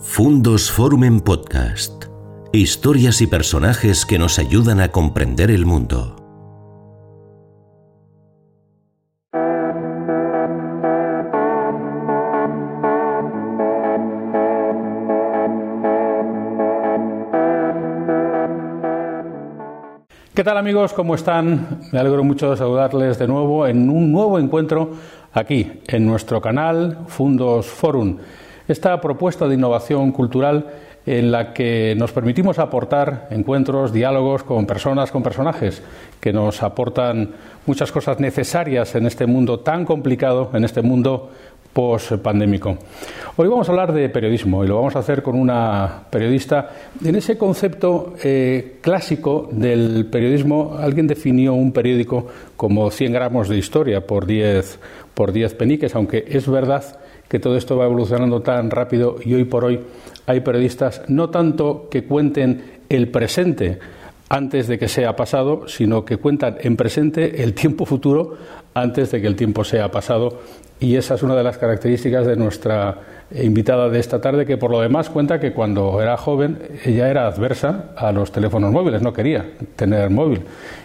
Fundos Forum en Podcast. Historias y personajes que nos ayudan a comprender el mundo. ¿Qué tal amigos? ¿Cómo están? Me alegro mucho de saludarles de nuevo en un nuevo encuentro aquí, en nuestro canal Fundos Forum. Esta propuesta de innovación cultural en la que nos permitimos aportar encuentros, diálogos con personas, con personajes que nos aportan muchas cosas necesarias en este mundo tan complicado, en este mundo post-pandémico. Hoy vamos a hablar de periodismo y lo vamos a hacer con una periodista. En ese concepto eh, clásico del periodismo, alguien definió un periódico como 100 gramos de historia por 10, por 10 peniques, aunque es verdad que todo esto va evolucionando tan rápido y hoy por hoy hay periodistas no tanto que cuenten el presente, antes de que sea pasado, sino que cuentan en presente el tiempo futuro antes de que el tiempo sea pasado. Y esa es una de las características de nuestra invitada de esta tarde, que por lo demás cuenta que cuando era joven ella era adversa a los teléfonos móviles, no quería tener móvil.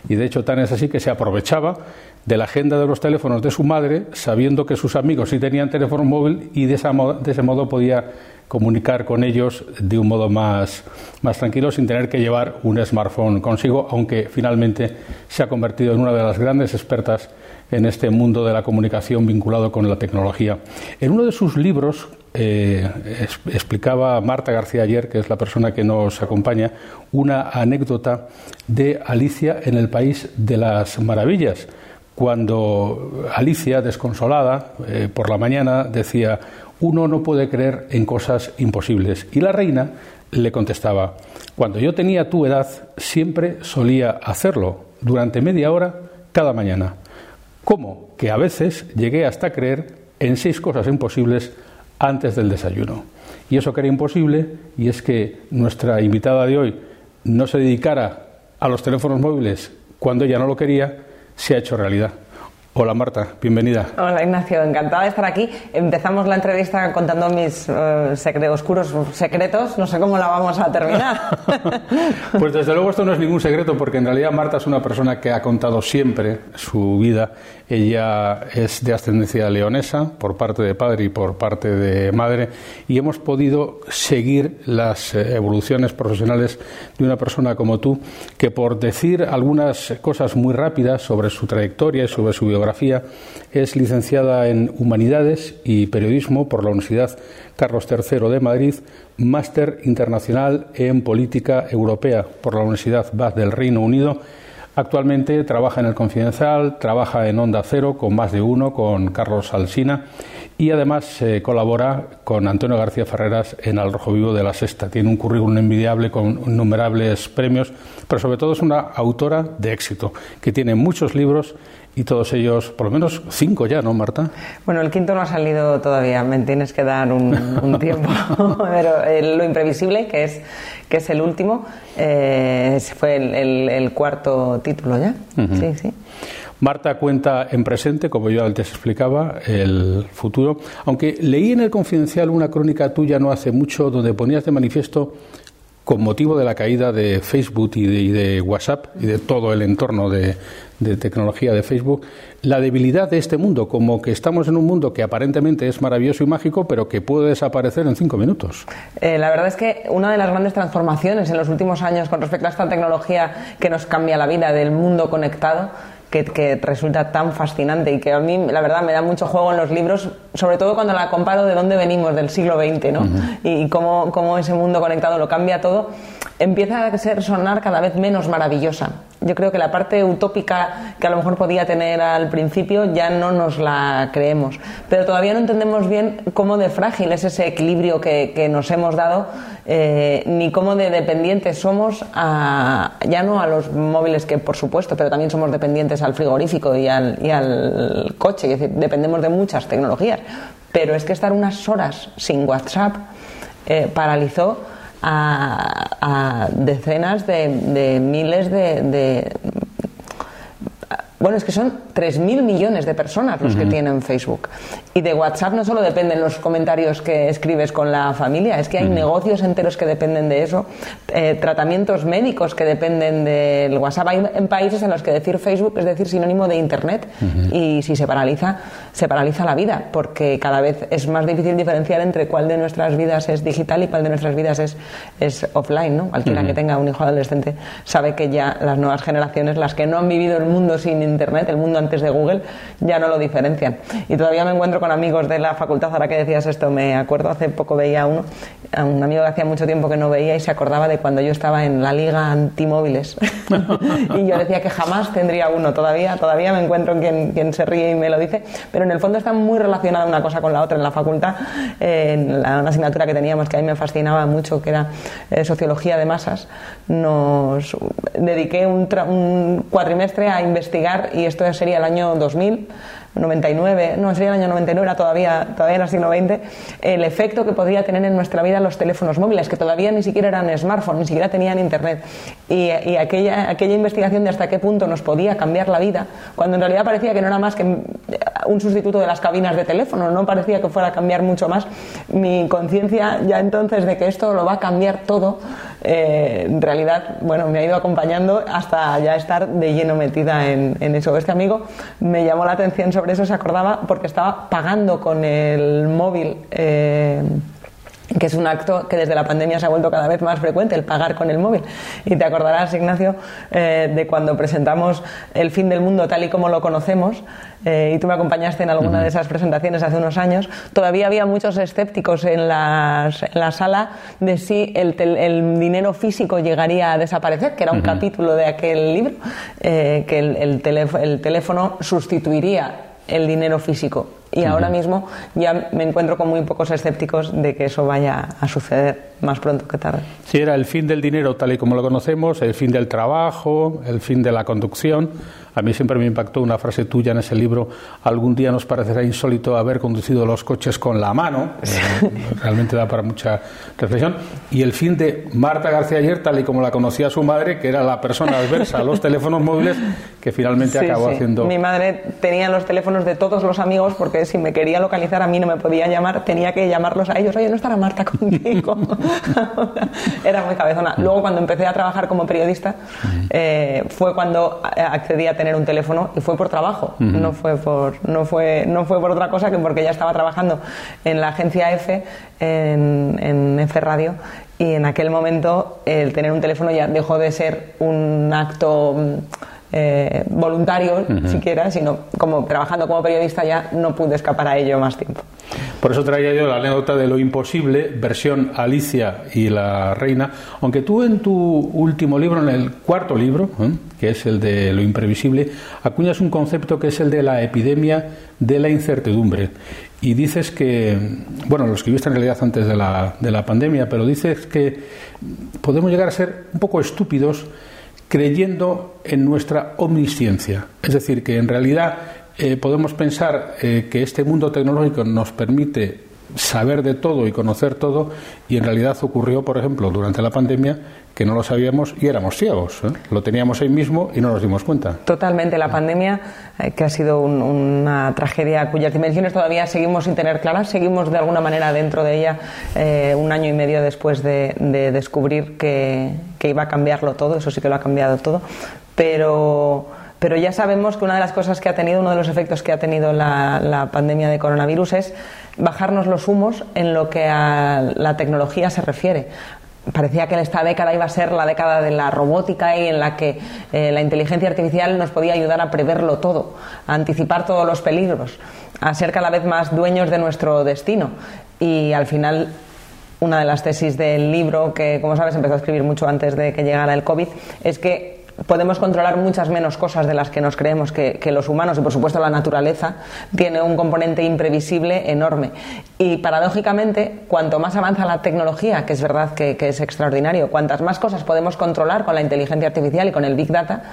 Y de hecho tan es así que se aprovechaba de la agenda de los teléfonos de su madre, sabiendo que sus amigos sí tenían teléfono móvil y de, ese modo podía comunicar con ellos de un modo más, más tranquilo sin tener que llevar un smartphone consigo, aunque finalmente se ha convertido en una de las grandes expertas en este mundo de la comunicación vinculado con la tecnología. En uno de sus libros eh, explicaba Marta García ayer, que es la persona que nos acompaña, una anécdota de Alicia en el País de las Maravillas, cuando Alicia, desconsolada, eh, por la mañana decía, uno no puede creer en cosas imposibles. Y la reina le contestaba, cuando yo tenía tu edad siempre solía hacerlo, durante media hora cada mañana. ¿Cómo? Que a veces llegué hasta creer en seis cosas imposibles antes del desayuno. Y eso que era imposible, y es que nuestra invitada de hoy no se dedicara a los teléfonos móviles cuando ella no lo quería, se ha hecho realidad. Hola Marta, bienvenida. Hola Ignacio, encantada de estar aquí. Empezamos la entrevista contando mis uh, oscuros secretos, no sé cómo la vamos a terminar. pues desde luego esto no es ningún secreto porque en realidad Marta es una persona que ha contado siempre su vida. Ella es de ascendencia leonesa por parte de padre y por parte de madre y hemos podido seguir las eh, evoluciones profesionales de una persona como tú que por decir algunas cosas muy rápidas sobre su trayectoria y sobre su biografía es licenciada en Humanidades y Periodismo por la Universidad Carlos III de Madrid, máster internacional en Política Europea por la Universidad Bath del Reino Unido. Actualmente trabaja en el Confidencial, trabaja en Onda Cero con más de uno, con Carlos Alsina y además eh, colabora con Antonio García Ferreras en Al Rojo Vivo de la Sexta. Tiene un currículum envidiable con innumerables premios, pero sobre todo es una autora de éxito, que tiene muchos libros y todos ellos, por lo menos cinco ya, ¿no, Marta? Bueno, el quinto no ha salido todavía, me tienes que dar un, tiempo. pero eh, lo imprevisible, que es, que es el último, eh, fue el, cuarto título ya. Sí, sí. Marta cuenta en presente, como yo antes explicaba, el futuro. Aunque leí en el Confidencial una crónica tuya no hace mucho donde ponías de manifiesto con motivo de la caída de Facebook y de, WhatsApp y de todo el entorno de, tecnología de Facebook, la debilidad de este mundo, como que estamos en un mundo que aparentemente es maravilloso y mágico, pero que puede desaparecer en cinco minutos. Eh, la verdad es que una de las grandes transformaciones en los últimos años con respecto a esta tecnología que nos cambia la vida del mundo conectado que, resulta tan fascinante y que a mí, la verdad, me da mucho juego en los libros, sobre todo cuando la comparo de dónde venimos, del siglo XX, ¿no? Y cómo, cómo ese mundo conectado lo cambia todo, empieza a ser sonar cada vez menos maravillosa. Yo creo que la parte utópica que a lo mejor podía tener al principio ya no nos la creemos, pero todavía no entendemos bien cómo de frágil es ese equilibrio que, que nos hemos dado, eh, ni cómo de dependientes somos a, ya no a los móviles que por supuesto, pero también somos dependientes al frigorífico y al, y al coche, es decir, dependemos de muchas tecnologías, pero es que estar unas horas sin WhatsApp eh, paralizó a, decenas de, miles de, bueno, es que son 3.000 millones de personas los que tienen Facebook. Y de WhatsApp no solo dependen los comentarios que escribes con la familia, es que hay negocios enteros que dependen de eso, eh, tratamientos médicos que dependen del WhatsApp. Hay en países en los que decir Facebook es decir sinónimo de Internet y si se paraliza, se paraliza la vida, porque cada vez es más difícil diferenciar entre cuál de nuestras vidas es digital y cuál de nuestras vidas es, es offline. ¿no? Cualquiera que tenga un hijo adolescente sabe que ya las nuevas generaciones, las que no han vivido el mundo sin Internet, el mundo antes de Google, ya no lo diferencian. Y todavía me encuentro con amigos de la facultad, ahora que decías esto, me acuerdo, hace poco veía a uno, a un amigo que hacía mucho tiempo que no veía y se acordaba de cuando yo estaba en la liga antimóviles. y yo decía que jamás tendría uno, todavía, todavía me encuentro en quien, quien se ríe y me lo dice, pero en el fondo está muy relacionada una cosa con la otra. En la facultad, en la, una asignatura que teníamos que a mí me fascinaba mucho, que era eh, sociología de masas, nos dediqué un, un cuatrimestre a investigar, y esto sería el año 2000, 99, no, sería el año 99, era todavía, todavía era siglo XX, el efecto que podría tener en nuestra vida los teléfonos móviles, que todavía ni siquiera eran smartphones, ni siquiera tenían internet. Y, y, aquella, aquella investigación de hasta qué punto nos podía cambiar la vida, cuando en realidad parecía que no era más que un sustituto de las cabinas de teléfono, no parecía que fuera a cambiar mucho más. Mi conciencia ya entonces de que esto lo va a cambiar todo, eh, en realidad, bueno, me ha ido acompañando hasta ya estar de lleno metida en, eso. Este amigo me llamó la atención sobre sobre eso se acordaba porque estaba pagando con el móvil. Eh, que es un acto que desde la pandemia se ha vuelto cada vez más frecuente, el pagar con el móvil. Y te acordarás, Ignacio, eh, de cuando presentamos el fin del mundo tal y como lo conocemos, eh, y tú me acompañaste en alguna de esas presentaciones hace unos años, todavía había muchos escépticos en, las, en la sala de si el, el, dinero físico llegaría a desaparecer, que era un capítulo de aquel libro, que el, el, el teléfono sustituiría el dinero físico. Y ahora mismo ya me encuentro con muy pocos escépticos de que eso vaya a suceder más pronto que tarde. Sí, era el fin del dinero tal y como lo conocemos, el fin del trabajo, el fin de la conducción. A mí siempre me impactó una frase tuya en ese libro, algún día nos parecerá insólito haber conducido los coches con la mano, realmente da para mucha reflexión, y el fin de Marta García Ayer, tal y como la conocía su madre, que era la persona adversa a los teléfonos móviles, que finalmente acabó haciendo... Mi madre tenía los teléfonos de todos los amigos, porque si me quería localizar a mí no me podía llamar, tenía que llamarlos a ellos, oye, no estará Marta contigo. era muy cabezona. Luego cuando empecé a trabajar como periodista, eh, fue cuando accedí a tener un teléfono y fue por trabajo, no, fue por, no, fue, no fue por otra cosa que porque ya estaba trabajando en la agencia F, en, en F Radio, y en aquel momento el tener un teléfono ya dejó de ser un acto eh, voluntario siquiera, sino como trabajando como periodista ya no pude escapar a ello más tiempo. Por eso traía yo la anécdota de lo imposible, versión Alicia y la reina, aunque tú en tu último libro, en el cuarto libro, ¿eh? que es el de lo imprevisible, acuñas un concepto que es el de la epidemia de la incertidumbre. Y dices que, bueno, lo escribiste en realidad antes de la, de la pandemia, pero dices que podemos llegar a ser un poco estúpidos creyendo en nuestra omnisciencia. Es decir, que en realidad eh, podemos pensar eh, que este mundo tecnológico nos permite saber de todo y conocer todo y en realidad ocurrió, por ejemplo, durante la pandemia que no lo sabíamos y éramos ciegos. ¿eh? Lo teníamos ahí mismo y no nos dimos cuenta. Totalmente. La pandemia, eh, que ha sido una tragedia cuyas dimensiones todavía seguimos sin tener claras, seguimos de alguna manera dentro de ella eh, un año y medio después de, descubrir que, iba a cambiarlo todo. Eso sí que lo ha cambiado todo. Pero pero ya sabemos que una de las cosas que ha tenido, uno de los efectos que ha tenido la, la, pandemia de coronavirus es bajarnos los humos en lo que a la tecnología se refiere parecía que esta década iba a ser la década de la robótica y en la que eh, la inteligencia artificial nos podía ayudar a preverlo todo, a anticipar todos los peligros, a ser cada vez más dueños de nuestro destino. Y al final, una de las tesis del libro, que como sabes empezó a escribir mucho antes de que llegara el COVID, es que podemos controlar muchas menos cosas de las que nos creemos que, los humanos y por supuesto la naturaleza tiene un componente imprevisible enorme. Y paradójicamente cuanto más avanza la tecnología que es verdad que, es extraordinario cuantas más cosas podemos controlar con la inteligencia artificial y con el big data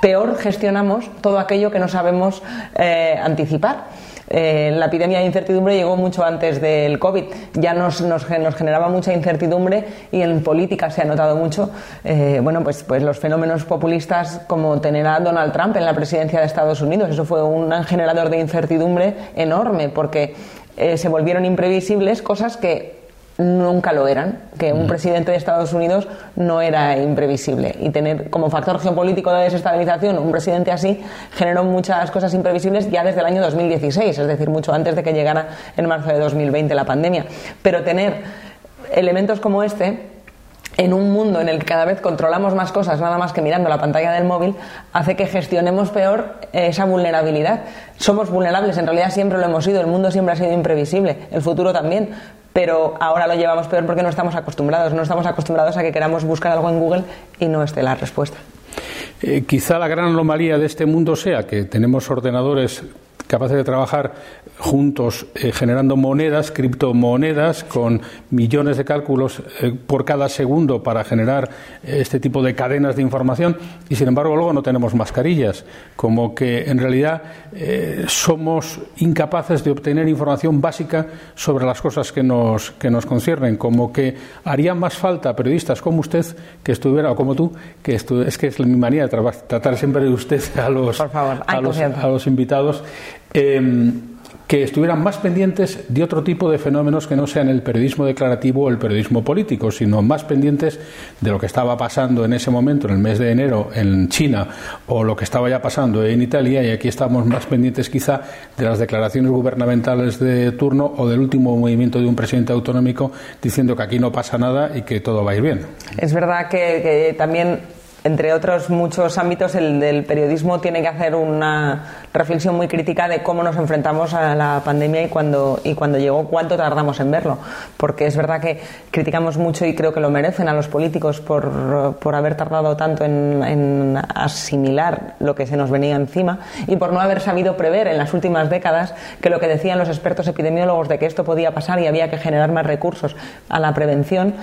peor gestionamos todo aquello que no sabemos eh, anticipar Eh, la epidemia de incertidumbre llegó mucho antes del COVID. Ya nos, nos, generaba mucha incertidumbre y en política se ha notado mucho. Eh, bueno, pues, pues los fenómenos populistas como tener a Donald Trump en la presidencia de Estados Unidos, eso fue un generador de incertidumbre enorme porque se volvieron imprevisibles cosas que nunca lo eran, que un presidente de Estados Unidos no era imprevisible. Y tener como factor geopolítico de desestabilización un presidente así generó muchas cosas imprevisibles ya desde el año 2016, es decir, mucho antes de que llegara en marzo de 2020 la pandemia. Pero tener elementos como este en un mundo en el que cada vez controlamos más cosas nada más que mirando la pantalla del móvil, hace que gestionemos peor esa vulnerabilidad. Somos vulnerables, en realidad siempre lo hemos sido, el mundo siempre ha sido imprevisible, el futuro también, pero ahora lo llevamos peor porque no estamos acostumbrados, no estamos acostumbrados a que queramos buscar algo en Google y no esté la respuesta. Eh, quizá la gran anomalía de este mundo sea que tenemos ordenadores capaces de trabajar juntos eh, generando monedas, criptomonedas, con millones de cálculos eh, por cada segundo para generar eh, este tipo de cadenas de información. Y sin embargo luego no tenemos mascarillas, como que en realidad somos incapaces de obtener información básica sobre las cosas que nos, que nos conciernen, como que haría más falta periodistas como usted que estuviera, o como tú, que es que es mi manía de tratar siempre de usted a los, a los, a los invitados, Em, que estuvieran más pendientes de otro tipo de fenómenos que no sean el periodismo declarativo o el periodismo político, sino más pendientes de lo que estaba pasando en ese momento, en el mes de enero, en China, o lo que estaba ya pasando en Italia, y aquí estamos más pendientes quizá de las declaraciones gubernamentales de turno o del último movimiento de un presidente autonómico diciendo que aquí no pasa nada y que todo va a ir bien. Es verdad que, que también entre otros muchos ámbitos, el del periodismo tiene que hacer una reflexión muy crítica de cómo nos enfrentamos a la pandemia y cuando, y cuando llegó, cuánto tardamos en verlo. Porque es verdad que criticamos mucho y creo que lo merecen a los políticos por, por haber tardado tanto en, en asimilar lo que se nos venía encima y por no haber sabido prever en las últimas décadas que lo que decían los expertos epidemiólogos de que esto podía pasar y había que generar más recursos a la prevención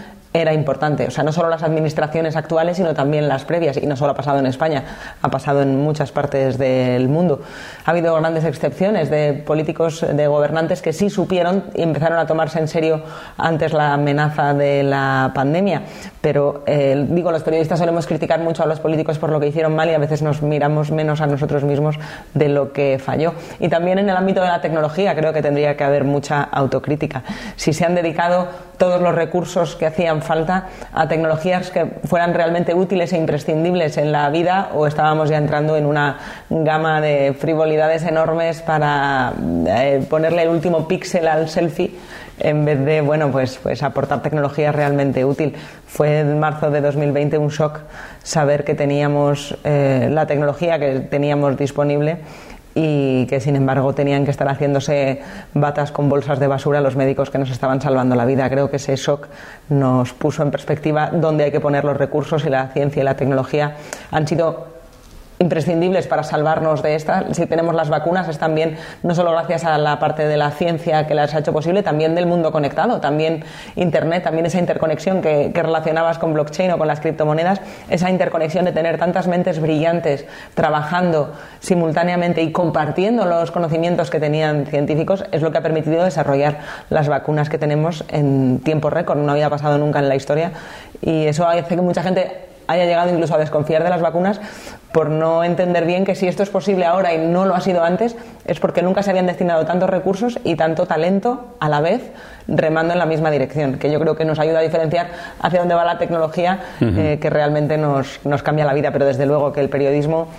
era importante. O sea, no solo las administraciones actuales, sino también las previas. Y no solo ha pasado en España, ha pasado en muchas partes del mundo. Ha habido grandes excepciones de políticos, de gobernantes que sí supieron y empezaron a tomarse en serio antes la amenaza de la pandemia. Pero, eh, digo, los periodistas solemos criticar mucho a los políticos por lo que hicieron mal y a veces nos miramos menos a nosotros mismos de lo que falló. Y también en el ámbito de la tecnología creo que tendría que haber mucha autocrítica. Si se han dedicado todos los recursos que hacían falta a tecnologías que fueran realmente útiles e imprescindibles en la vida o estábamos ya entrando en una gama de frivolidades enormes para eh, ponerle el último píxel al selfie en vez de bueno pues pues aportar tecnología realmente útil. Fue en marzo de 2020 un shock saber que teníamos eh, la tecnología que teníamos disponible y que sin embargo tenían que estar haciéndose batas con bolsas de basura los médicos que nos estaban salvando la vida. Creo que ese shock nos puso en perspectiva dónde hay que poner los recursos y la ciencia y la tecnología han sido imprescindibles para salvarnos de esta. Si tenemos las vacunas es también no solo gracias a la parte de la ciencia que las ha hecho posible, también del mundo conectado, también Internet, también esa interconexión que, relacionabas con blockchain o con las criptomonedas, esa interconexión de tener tantas mentes brillantes trabajando simultáneamente y compartiendo los conocimientos que tenían científicos es lo que ha permitido desarrollar las vacunas que tenemos en tiempo récord. No había pasado nunca en la historia y eso hace que mucha gente haya llegado incluso a desconfiar de las vacunas por no entender bien que si esto es posible ahora y no lo ha sido antes, es porque nunca se habían destinado tantos recursos y tanto talento a la vez remando en la misma dirección, que yo creo que nos ayuda a diferenciar hacia dónde va la tecnología eh, que realmente nos, nos, cambia la vida, pero desde luego que el periodismo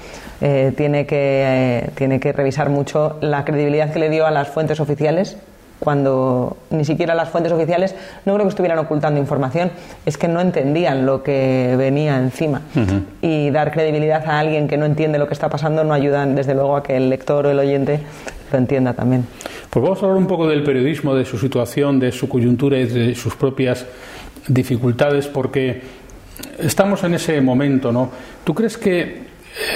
eh, tiene, que, eh, tiene que revisar mucho la credibilidad que le dio a las fuentes oficiales cuando ni siquiera las fuentes oficiales no creo que estuvieran ocultando información, es que no entendían lo que venía encima. Y dar credibilidad a alguien que no entiende lo que está pasando no ayuda, desde luego, a que el lector o el oyente lo entienda también. Pues vamos a hablar un poco del periodismo, de su situación, de su coyuntura y de sus propias dificultades, porque estamos en ese momento, ¿no? ¿Tú crees que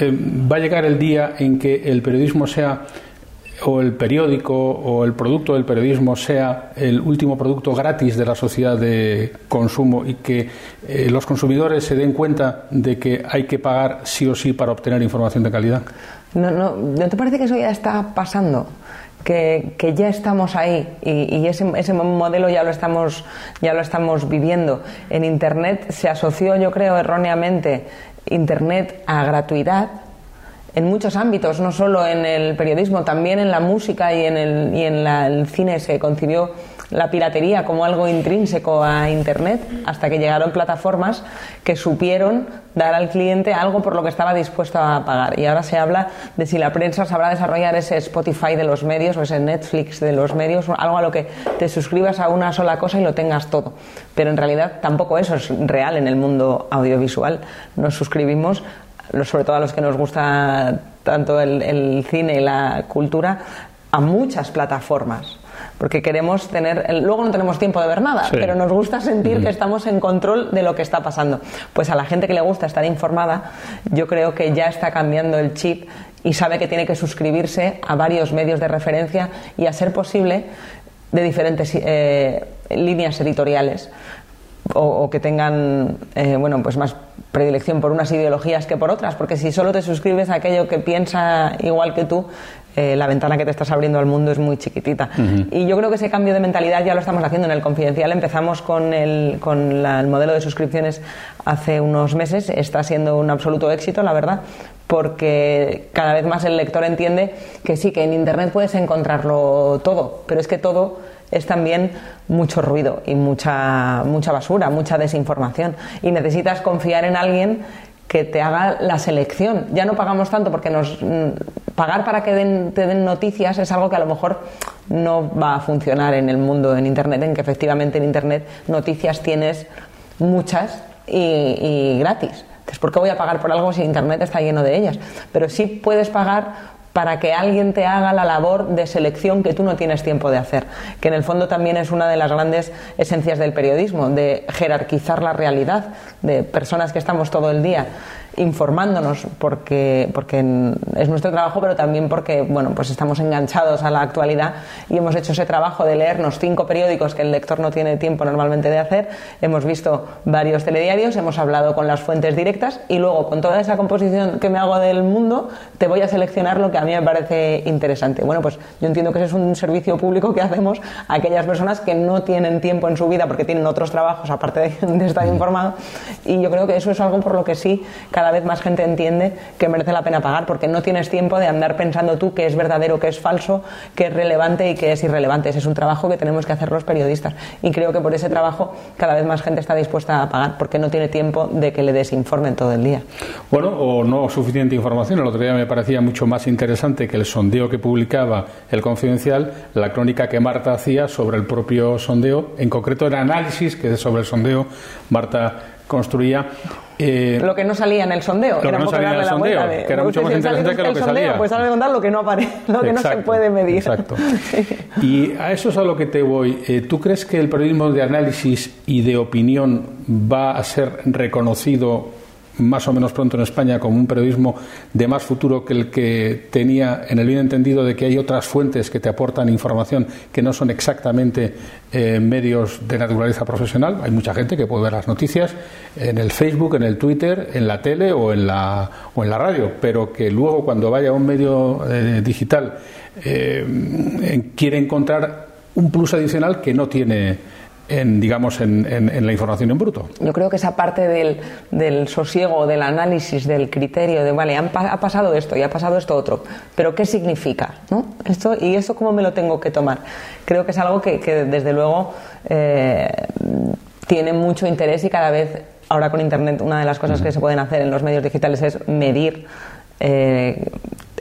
eh, va a llegar el día en que el periodismo sea o el periódico o el producto del periodismo sea el último producto gratis de la sociedad de consumo y que eh, los consumidores se den cuenta de que hay que pagar sí o sí para obtener información de calidad? No, no, ¿no te parece que eso ya está pasando? que, ya estamos ahí y, ese, ese, modelo ya lo, estamos, ya lo estamos viviendo. En Internet se asoció, yo creo, erróneamente Internet a gratuidad en muchos ámbitos, no solo en el periodismo, también en la música y en el, y en el cine se concibió la piratería como algo intrínseco a Internet hasta que llegaron plataformas que supieron dar al cliente algo por lo que estaba dispuesto a pagar. Y ahora se habla de si la prensa sabrá desarrollar ese Spotify de los medios o ese Netflix de los medios, algo a lo que te suscribas a una sola cosa y lo tengas todo. Pero en realidad tampoco eso es real en el mundo audiovisual. Nos suscribimos sobre todo a los que nos gusta tanto el, el, cine y la cultura, a muchas plataformas. Porque queremos tener, luego no tenemos tiempo de ver nada, pero nos gusta sentir que estamos en control de lo que está pasando. Pues a la gente que le gusta estar informada, yo creo que ya está cambiando el chip y sabe que tiene que suscribirse a varios medios de referencia y a ser posible de diferentes eh, líneas editoriales o, que tengan eh, bueno pues más predilección por unas ideologías que por otras porque si solo te suscribes a aquello que piensa igual que tú eh, la ventana que te estás abriendo al mundo es muy chiquitita. Y yo creo que ese cambio de mentalidad ya lo estamos haciendo en el confidencial. Empezamos con el, con el modelo de suscripciones hace unos meses. Está siendo un absoluto éxito, la verdad, porque cada vez más el lector entiende que sí, que en Internet puedes encontrarlo todo, pero es que todo es también mucho ruido y mucha, mucha basura, mucha desinformación. Y necesitas confiar en alguien que te haga la selección. Ya no pagamos tanto porque nos mm, pagar para que te den noticias es algo que a lo mejor no va a funcionar en el mundo en internet, en que efectivamente en internet noticias tienes muchas y, gratis. Entonces, ¿por qué voy a pagar por algo si internet está lleno de ellas? Pero sí puedes pagar para que alguien te haga la labor de selección que tú no tienes tiempo de hacer, que en el fondo también es una de las grandes esencias del periodismo, de jerarquizar la realidad, de personas que estamos todo el día informándonos porque, porque es nuestro trabajo, pero también porque bueno, pues estamos enganchados a la actualidad y hemos hecho ese trabajo de leernos cinco periódicos que el lector no tiene tiempo normalmente de hacer. Hemos visto varios telediarios, hemos hablado con las fuentes directas y luego con toda esa composición que me hago del mundo te voy a seleccionar lo que a mí me parece interesante. Bueno, pues yo entiendo que ese es un servicio público que hacemos a aquellas personas que no tienen tiempo en su vida porque tienen otros trabajos aparte de, estar informado y yo creo que eso es algo por lo que sí cada vez más gente entiende que merece la pena pagar, porque no tienes tiempo de andar pensando tú qué es verdadero, qué es falso, qué es relevante y qué es irrelevante. Ese es un trabajo que tenemos que hacer los periodistas. Y creo que por ese trabajo cada vez más gente está dispuesta a pagar, porque no tiene tiempo de que le desinformen todo el día. Bueno, o no suficiente información. El otro día me parecía mucho más interesante que el sondeo que publicaba el Confidencial, la crónica que Marta hacía sobre el propio sondeo, en concreto el análisis que sobre el sondeo Marta construía eh, lo que no salía en el sondeo. que era que era mucho más interesante que lo que salía. Pues sale contar lo que no aparece, lo que no se puede medir. Exacto. Y a eso es a lo que te voy. Eh, ¿Tú crees que el periodismo de análisis y de opinión va a ser reconocido más o menos pronto en España como un periodismo de más futuro que el que tenía en el bien entendido de que hay otras fuentes que te aportan información que no son exactamente eh, medios de naturaleza profesional. Hay mucha gente que puede ver las noticias en el Facebook, en el Twitter, en la tele o en la, o en la radio, pero que luego cuando vaya a un medio eh, digital eh, quiere encontrar un plus adicional que no tiene en, digamos, en, en, la información en bruto. Yo creo que esa parte del, del sosiego, del análisis, del criterio, de, vale, ha pasado esto y ha pasado esto otro, pero ¿qué significa? ¿no? Esto, ¿Y esto cómo me lo tengo que tomar? Creo que es algo que, que desde luego, eh, tiene mucho interés y cada vez, ahora con Internet, una de las cosas que se pueden hacer en los medios digitales es medir eh,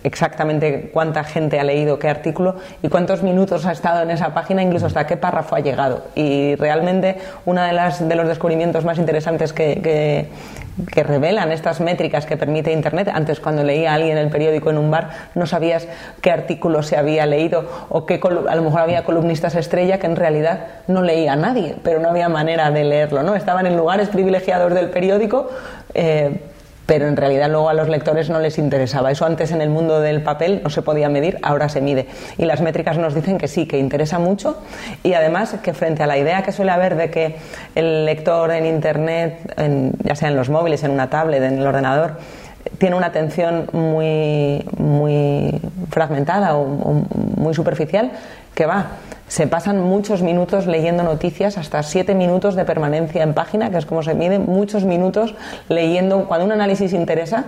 exactamente cuánta gente ha leído qué artículo y cuántos minutos ha estado en esa página, incluso hasta qué párrafo ha llegado. Y realmente uno de, de los descubrimientos más interesantes que, que, revelan estas métricas que permite Internet, antes cuando leía a alguien el periódico en un bar, no sabías qué artículo se había leído o qué a lo mejor había columnistas estrella que en realidad no leía a nadie, pero no había manera de leerlo, ¿no? Estaban en lugares privilegiados del periódico. Eh, pero en realidad luego a los lectores no les interesaba. Eso antes en el mundo del papel no se podía medir, ahora se mide. Y las métricas nos dicen que sí, que interesa mucho y además que frente a la idea que suele haber de que el lector en Internet, ya sea en los móviles, en una tablet, en el ordenador, tiene una atención muy, muy fragmentada o, muy superficial que va. Se pasan muchos minutos leyendo noticias, hasta siete minutos de permanencia en página, que es como se mide, muchos minutos leyendo. Cuando un análisis interesa,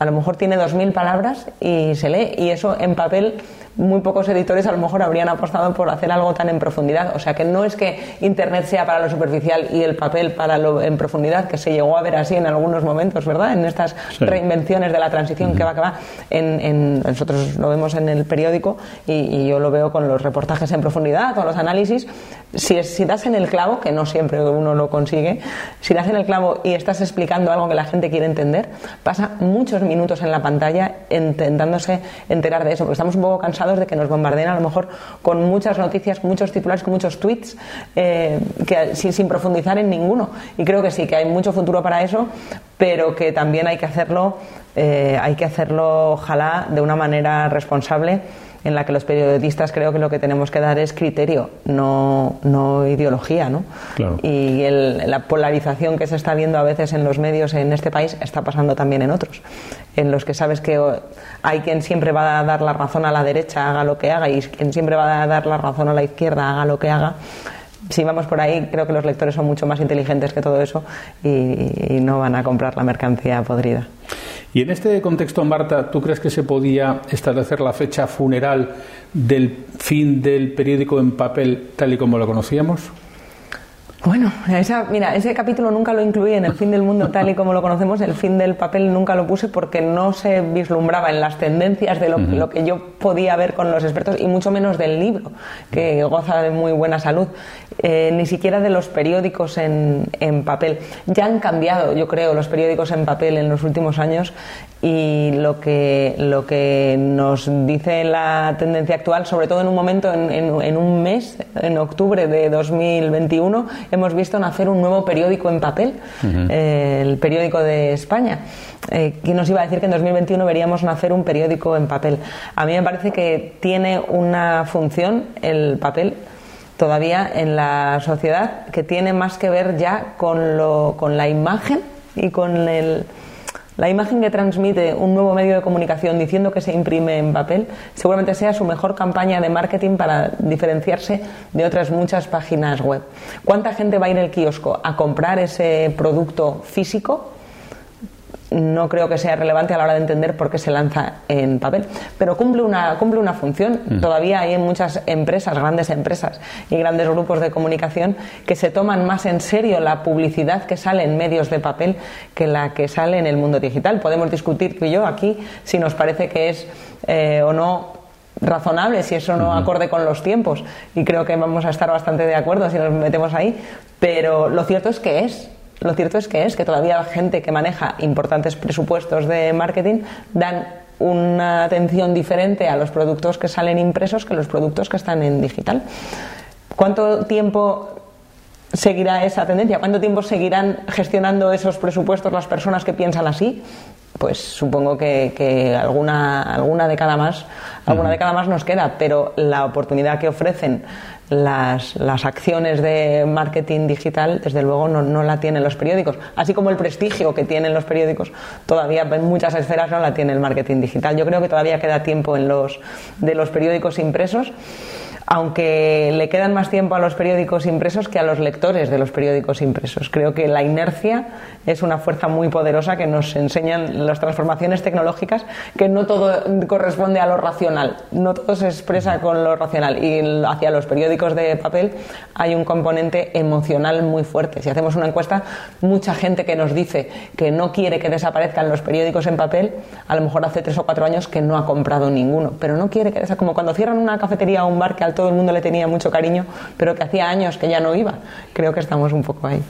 a lo mejor tiene dos mil palabras y se lee, y eso en papel muy pocos editores a lo mejor habrían apostado por hacer algo tan en profundidad. O sea que no es que Internet sea para lo superficial y el papel para lo en profundidad, que se llegó a ver así en algunos momentos, ¿verdad? En estas reinvenciones de la transición que va, que va. En, nosotros lo vemos en el periódico y, yo lo veo con los reportajes en profundidad, con los análisis. Si, si das en el clavo, que no siempre uno lo consigue, si das en el clavo y estás explicando algo que la gente quiere entender, pasa muchos minutos en la pantalla intentándose enterar de eso, porque estamos un poco cansados de que nos bombardeen a lo mejor con muchas noticias, muchos titulares, con muchos tweets, eh, sin, profundizar en ninguno. Y creo que sí, que hay mucho futuro para eso, pero que también hay que hacerlo, eh, hay que hacerlo, ojalá, de una manera responsable en la que los periodistas creo que lo que tenemos que dar es criterio, no, no ideología. ¿no? Y la polarización que se está viendo a veces en los medios en este país está pasando también en otros, en los que sabes que hay quien siempre va a dar la razón a la derecha, haga lo que haga, y quien siempre va a dar la razón a la izquierda, haga lo que haga si vamos por ahí, creo que los lectores son mucho más inteligentes que todo eso y, y, no van a comprar la mercancía podrida. Y en este contexto, Marta, ¿tú crees que se podía establecer la fecha funeral del fin del periódico en papel tal y como lo conocíamos? Bueno, esa, mira, ese capítulo nunca lo incluí en el fin del mundo tal y como lo conocemos. El fin del papel nunca lo puse porque no se vislumbraba en las tendencias de lo, que yo podía ver con los expertos y mucho menos del libro, que goza de muy buena salud, eh, ni siquiera de los periódicos en, en papel. Ya han cambiado, yo creo, los periódicos en papel en los últimos años y lo que, lo que nos dice la tendencia actual, sobre todo en un momento, en, en, un mes, en octubre de 2021, hemos visto nacer un nuevo periódico en papel, eh, el periódico de España. Eh, ¿Quién nos iba a decir que en 2021 veríamos nacer un periódico en papel? A mí me parece que tiene una función el papel todavía en la sociedad que tiene más que ver ya con, lo, con la imagen y con el la imagen que transmite un nuevo medio de comunicación diciendo que se imprime en papel seguramente sea su mejor campaña de marketing para diferenciarse de otras muchas páginas web. ¿Cuánta gente va a ir al kiosco a comprar ese producto físico? No creo que sea relevante a la hora de entender por qué se lanza en papel. Pero cumple una, cumple una función. Mm. Todavía hay en muchas empresas, grandes empresas y grandes grupos de comunicación que se toman más en serio la publicidad que sale en medios de papel que la que sale en el mundo digital. Podemos discutir tú y yo aquí si nos parece que es eh, o no razonable, si eso no acorde con los tiempos. Y creo que vamos a estar bastante de acuerdo si nos metemos ahí. Pero lo cierto es que es lo cierto es que es que todavía la gente que maneja importantes presupuestos de marketing dan una atención diferente a los productos que salen impresos que los productos que están en digital. ¿Cuánto tiempo seguirá esa tendencia? ¿Cuánto tiempo seguirán gestionando esos presupuestos las personas que piensan así? Pues supongo que, alguna, alguna década más, alguna década más nos queda, pero la oportunidad que ofrecen las, las, acciones de marketing digital, desde luego, no, no, la tienen los periódicos. Así como el prestigio que tienen los periódicos, todavía en muchas esferas no la tiene el marketing digital. Yo creo que todavía queda tiempo en los, de los periódicos impresos aunque le quedan más tiempo a los periódicos impresos que a los lectores de los periódicos impresos. Creo que la inercia es una fuerza muy poderosa que nos enseñan las transformaciones tecnológicas, que no todo corresponde a lo racional, no todo se expresa con lo racional. Y hacia los periódicos de papel hay un componente emocional muy fuerte. Si hacemos una encuesta, mucha gente que nos dice que no quiere que desaparezcan los periódicos en papel, a lo mejor hace tres o cuatro años que no ha comprado ninguno, pero no quiere que desaparezcan. Como cuando cierran una cafetería o un bar que al todo el mundo le tenía mucho cariño, pero que hacía años que ya no iba. Creo que estamos un poco ahí.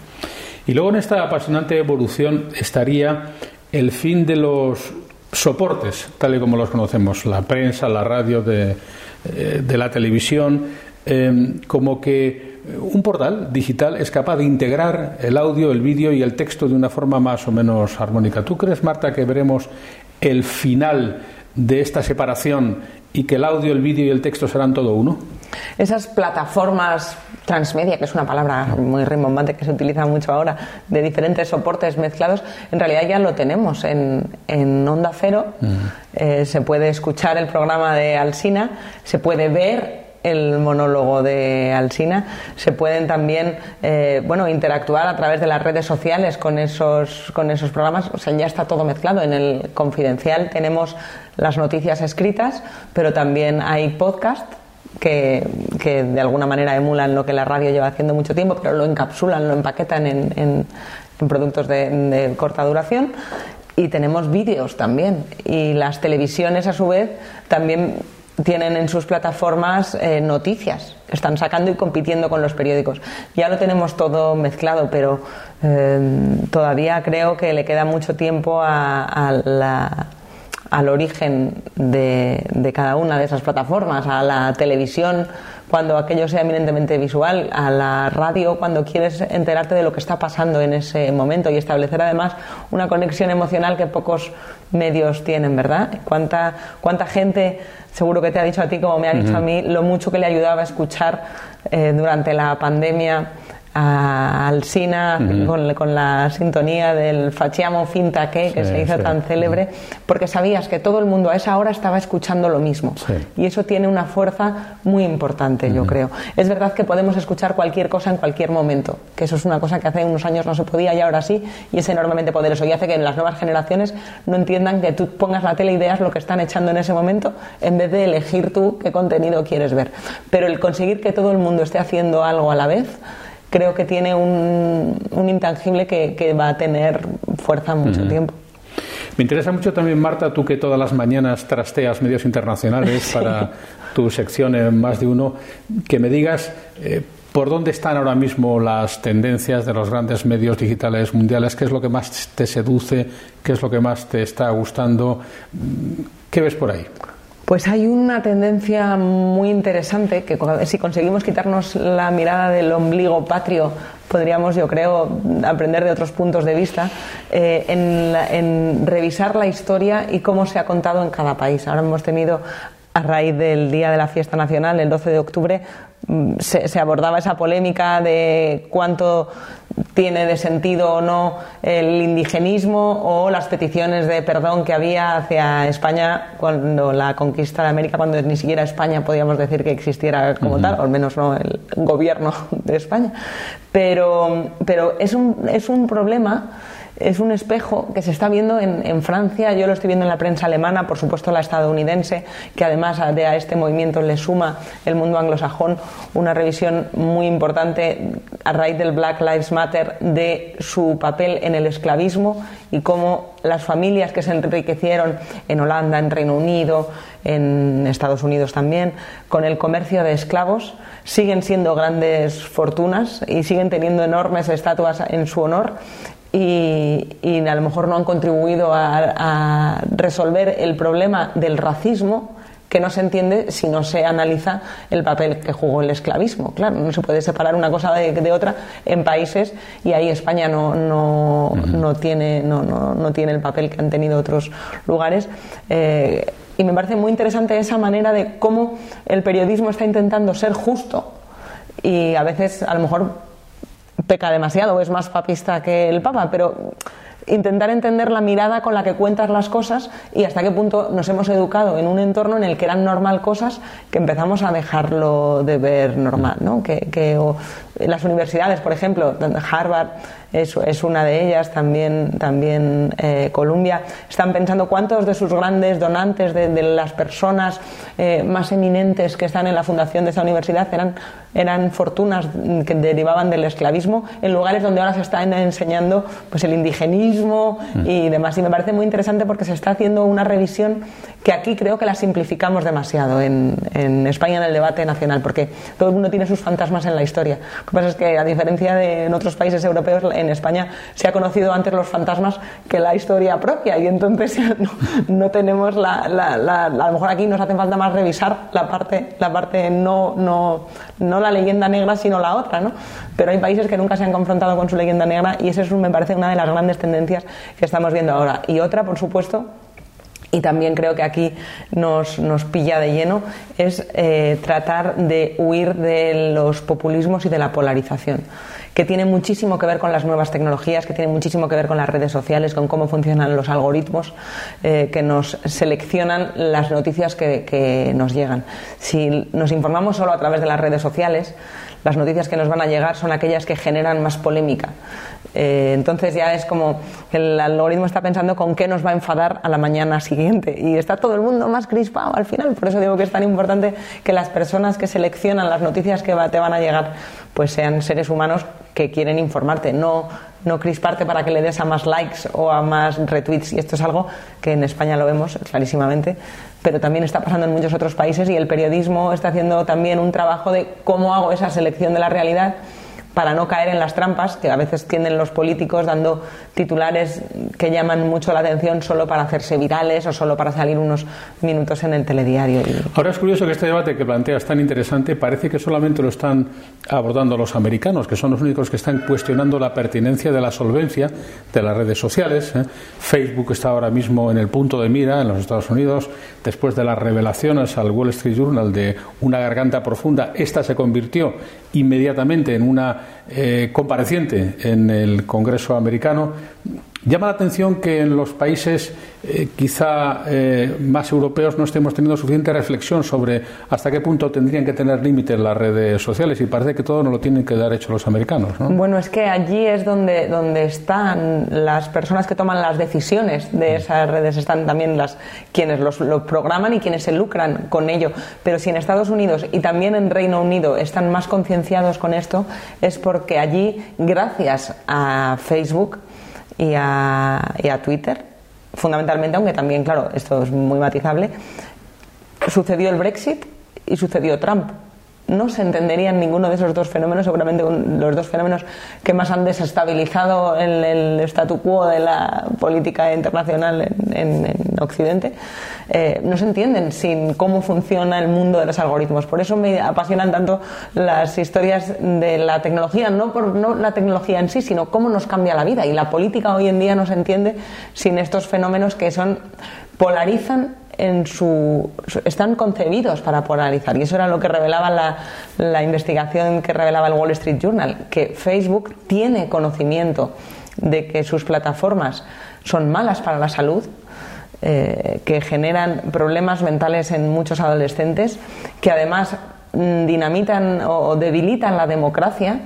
Y luego en esta apasionante evolución estaría el fin de los soportes, tal y como los conocemos, la prensa, la radio, de, eh, la televisión, em, como que un portal digital es capaz de integrar el audio, el vídeo y el texto de una forma más o menos armónica. ¿Tú crees, Marta, que veremos el final de esta separación y que el audio, el vídeo y el texto serán todo uno? Esas plataformas transmedia, que es una palabra muy rimbombante que se utiliza mucho ahora, de diferentes soportes mezclados, en realidad ya lo tenemos en, en Onda Cero. Eh, se puede escuchar el programa de Alsina, se puede ver el monólogo de Alsina, se pueden también eh, bueno, interactuar a través de las redes sociales con esos, con esos programas, o sea, ya está todo mezclado. En el confidencial tenemos las noticias escritas, pero también hay podcast que, que, de alguna manera emulan lo que la radio lleva haciendo mucho tiempo, pero lo encapsulan, lo empaquetan en, en, productos de, de, corta duración. Y tenemos vídeos también. Y las televisiones, a su vez, también tienen en sus plataformas eh, noticias. Están sacando y compitiendo con los periódicos. Ya lo tenemos todo mezclado, pero eh, todavía creo que le queda mucho tiempo a, la al origen de, cada una de esas plataformas, a la televisión cuando aquello sea eminentemente visual, a la radio cuando quieres enterarte de lo que está pasando en ese momento y establecer además una conexión emocional que pocos medios tienen, ¿verdad? ¿Cuánta, cuánta gente seguro que te ha dicho a ti, como me ha dicho uh -huh. a mí, lo mucho que le ayudaba a escuchar eh, durante la pandemia a Alsina uh -huh. con, con, la sintonía del Facciamo finta que, que sí, se hizo sí. tan célebre, porque sabías que todo el mundo a esa hora estaba escuchando lo mismo. Sí. Y eso tiene una fuerza muy importante, uh -huh. yo creo. Es verdad que podemos escuchar cualquier cosa en cualquier momento, que eso es una cosa que hace unos años no se podía y ahora sí, y es enormemente poderoso. Y hace que las nuevas generaciones no entiendan que tú pongas la tele y veas lo que están echando en ese momento, en vez de elegir tú qué contenido quieres ver. Pero el conseguir que todo el mundo esté haciendo algo a la vez, creo que tiene un, un intangible que, que, va a tener fuerza mucho uh -huh. tiempo. Me interesa mucho también, Marta, tú que todas las mañanas trasteas medios internacionales sí. para tu sección en Más de Uno, que me digas eh, por dónde están ahora mismo las tendencias de los grandes medios digitales mundiales, qué es lo que más te seduce, qué es lo que más te está gustando, ¿qué ves por ahí? Pues hay una tendencia muy interesante que si conseguimos quitarnos la mirada del ombligo patrio, podríamos, yo creo, aprender de otros puntos de vista, eh, en, en revisar la historia y cómo se ha contado en cada país. Ahora hemos tenido a raíz del Día de la Fiesta Nacional, el 12 de octubre, mm, se, se, abordaba esa polémica de cuánto tiene de sentido o no el indigenismo o las peticiones de perdón que había hacia España cuando la conquista de América, cuando ni siquiera España podíamos decir que existiera como uh -huh. tal, o al menos no el gobierno de España. Pero, pero es, un, es un problema es un espejo que se está viendo en, Francia, yo lo estoy viendo en la prensa alemana, por supuesto la estadounidense, que además de a este movimiento le suma el mundo anglosajón una revisión muy importante a raíz del Black Lives Matter de su papel en el esclavismo y cómo las familias que se enriquecieron en Holanda, en Reino Unido, en Estados Unidos también, con el comercio de esclavos, siguen siendo grandes fortunas y siguen teniendo enormes estatuas en su honor y, y, a lo mejor no han contribuido a, a, resolver el problema del racismo que no se entiende si no se analiza el papel que jugó el esclavismo. Claro, no se puede separar una cosa de, de otra en países y ahí España no, no, uh -huh. no, tiene, no, no, no, tiene el papel que han tenido otros lugares. Eh, y me parece muy interesante esa manera de cómo el periodismo está intentando ser justo y a veces a lo mejor peca demasiado es más papista que el Papa, pero intentar entender la mirada con la que cuentas las cosas y hasta qué punto nos hemos educado en un entorno en el que eran normal cosas que empezamos a dejarlo de ver normal, ¿no? Que, que las universidades, por ejemplo, Harvard es, es una de ellas, también, también eh, Columbia, están pensando cuántos de sus grandes donantes, de, de las personas eh, más eminentes que están en la fundación de esa universidad, eran, eran fortunas que derivaban del esclavismo en lugares donde ahora se está enseñando pues, el indigenismo mm. y demás. Y me parece muy interesante porque se está haciendo una revisión que aquí creo que la simplificamos demasiado en, en España en el debate nacional, porque todo el mundo tiene sus fantasmas en la historia. Lo que pasa es que, a diferencia de en otros países europeos, en España se ha conocido antes los fantasmas que la historia propia y entonces no, no tenemos la, la, a lo mejor aquí nos hace falta más revisar la parte, la parte no, no, no la leyenda negra sino la otra, ¿no? Pero hay países que nunca se han confrontado con su leyenda negra y eso es, me parece una de las grandes tendencias que estamos viendo ahora. Y otra, por supuesto, y también creo que aquí nos, nos pilla de lleno, es eh, tratar de huir de los populismos y de la polarización que tiene muchísimo que ver con las nuevas tecnologías, que tiene muchísimo que ver con las redes sociales, con cómo funcionan los algoritmos eh, que nos seleccionan las noticias que, que nos llegan. Si nos informamos solo a través de las redes sociales, las noticias que nos van a llegar son aquellas que generan más polémica. Eh, entonces ya es como el algoritmo está pensando con qué nos va a enfadar a la mañana siguiente y está todo el mundo más crispado al final. Por eso digo que es tan importante que las personas que seleccionan las noticias que te van a llegar pues sean seres humanos que quieren informarte, no, no crisparte para que le des a más likes o a más retweets. Y esto es algo que en España lo vemos clarísimamente, pero también está pasando en muchos otros países y el periodismo está haciendo también un trabajo de cómo hago esa selección de la realidad para no caer en las trampas que a veces tienden los políticos dando titulares que llaman mucho la atención solo para hacerse virales o solo para salir unos minutos en el telediario. Ahora es curioso que este debate que planteas tan interesante parece que solamente lo están abordando los americanos, que son los únicos que están cuestionando la pertinencia de la solvencia de las redes sociales. ¿eh? Facebook está ahora mismo en el punto de mira en los Estados Unidos después de las revelaciones al Wall Street Journal de una garganta profunda. Esta se convirtió inmediatamente en una eh, compareciente en el Congreso americano. Llama la atención que en los países eh, quizá eh, más europeos no estemos teniendo suficiente reflexión sobre hasta qué punto tendrían que tener límites las redes sociales y parece que todo no lo tienen que dar hecho los americanos. Bueno, es que allí es donde, donde están las personas que toman las decisiones de esas redes, están también las quienes los, lo programan y quienes se lucran con ello. Pero si en Estados Unidos y también en Reino Unido están más concienciados con esto, es porque allí, gracias a Facebook, y a, Twitter, fundamentalmente, aunque también, claro, esto es muy matizable, sucedió el Brexit y sucedió Trump no se entenderían ninguno de esos dos fenómenos, seguramente los dos fenómenos que más han desestabilizado el, statu quo de la política internacional en, Occidente, eh, no se entienden sin cómo funciona el mundo de los algoritmos. Por eso me apasionan tanto las historias de la tecnología, no por no la tecnología en sí, sino cómo nos cambia la vida. Y la política hoy en día no se entiende sin estos fenómenos que son polarizan están concebidos para polarizar. Y eso era lo que revelaba la, investigación que revelaba el Wall Street Journal, que Facebook tiene conocimiento de que sus plataformas son malas para la salud, eh, que generan problemas mentales en muchos adolescentes, que además mm, dinamitan o debilitan la democracia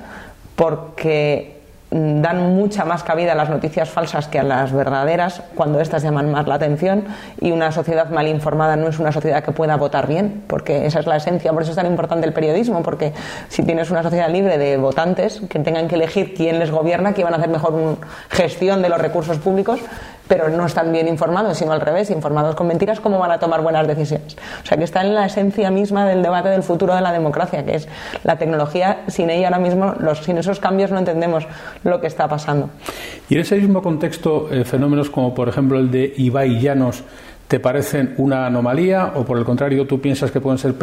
porque dan mucha más cabida a las noticias falsas que a las verdaderas cuando éstas llaman más la atención y una sociedad mal informada no es una sociedad que pueda votar bien, porque esa es la esencia, por eso es tan importante el periodismo, porque si tienes una sociedad libre de votantes que tengan que elegir quién les gobierna, quién van a hacer mejor gestión de los recursos públicos, pero no están bien informados, sino al revés, informados con mentiras, ¿cómo van a tomar buenas decisiones? O sea, que está en la esencia misma del debate del futuro de la democracia, que es la tecnología, sin ella ahora mismo, los, sin esos cambios no entendemos lo que está pasando. Y en ese mismo contexto, eh, fenómenos como por ejemplo el de Ibai Llanos, te parecen una anomalía o por el contrario tú piensas que pueden ser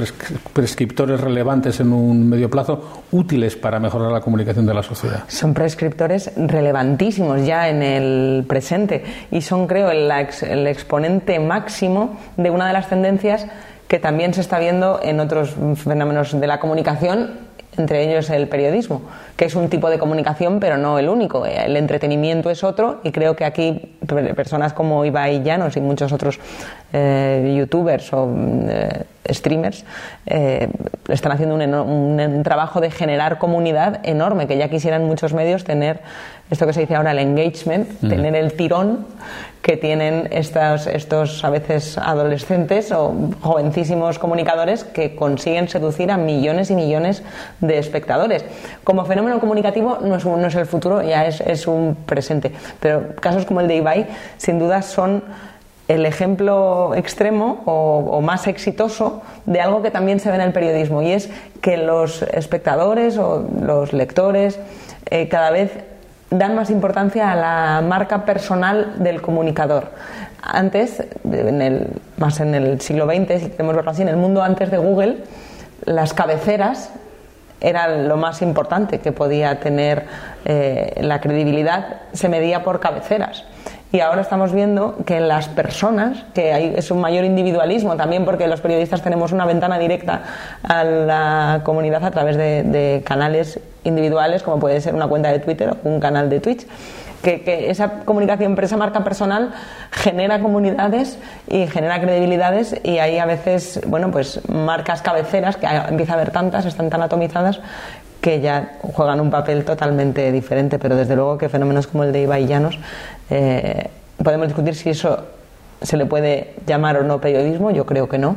prescriptores relevantes en un medio plazo útiles para mejorar la comunicación de la sociedad? Son prescriptores relevantísimos ya en el presente y son creo el, el exponente máximo de una de las tendencias que también se está viendo en otros fenómenos de la comunicación entre ellos el periodismo, que es un tipo de comunicación, pero no el único. El entretenimiento es otro y creo que aquí personas como Ibai Llanos y muchos otros eh, youtubers o eh, streamers eh, están haciendo un, trabajo de generar comunidad enorme, que ya quisieran muchos medios tener esto que se dice ahora el engagement, tener el tirón que tienen estos, estos a veces adolescentes o jovencísimos comunicadores que consiguen seducir a millones y millones de espectadores. Como fenómeno comunicativo no es, no es el futuro, ya es, es un presente, pero casos como el de Ibai sin duda son el ejemplo extremo o, más exitoso de algo que también se ve en el periodismo y es que los espectadores o los lectores eh, cada vez dan más importancia a la marca personal del comunicador. Antes, en el, más en el siglo XX, si queremos verlo así, en el mundo antes de Google, las cabeceras eran lo más importante que podía tener eh, la credibilidad, se medía por cabeceras y ahora estamos viendo que las personas, que hay, es un mayor individualismo también porque los periodistas tenemos una ventana directa a la comunidad a través de, canales individuales como puede ser una cuenta de Twitter o un canal de Twitch que, esa comunicación esa marca personal genera comunidades y genera credibilidades y hay a veces, bueno, pues marcas cabeceras, que empieza a haber tantas, están tan atomizadas que ya juegan un papel totalmente diferente, pero desde luego que fenómenos como el de Ibai Llanos eh, podemos discutir si eso se le puede llamar o no periodismo, yo creo que no,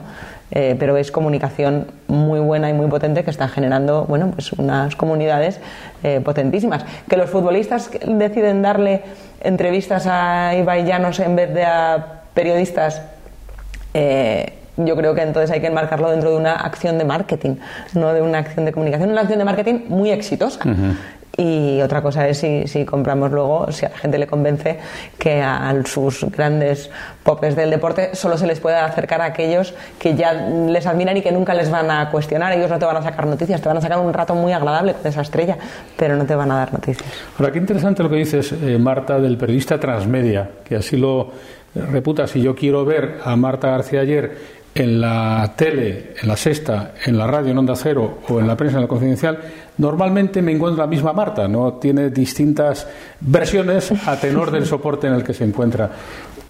eh, pero es comunicación muy buena y muy potente que está generando bueno, pues unas comunidades eh, potentísimas. Que los futbolistas deciden darle entrevistas a Ibai Llanos en vez de a periodistas. Eh, yo creo que entonces hay que enmarcarlo dentro de una acción de marketing, no de una acción de comunicación, una acción de marketing muy exitosa. Y otra cosa es si, si, compramos luego, si a la gente le convence que a, sus grandes popes del deporte solo se les puede acercar a aquellos que ya les admiran y que nunca les van a cuestionar. Ellos no te van a sacar noticias, te van a sacar un rato muy agradable con esa estrella, pero no te van a dar noticias. Ahora, qué interesante lo que dices, eh, Marta, del periodista transmedia, que así lo reputa. Si yo quiero ver a Marta García ayer en la tele, en la sexta, en la radio, en Onda Cero o en la prensa, en la confidencial, normalmente me encuentro la misma Marta, no tiene distintas versiones a tenor del soporte en el que se encuentra.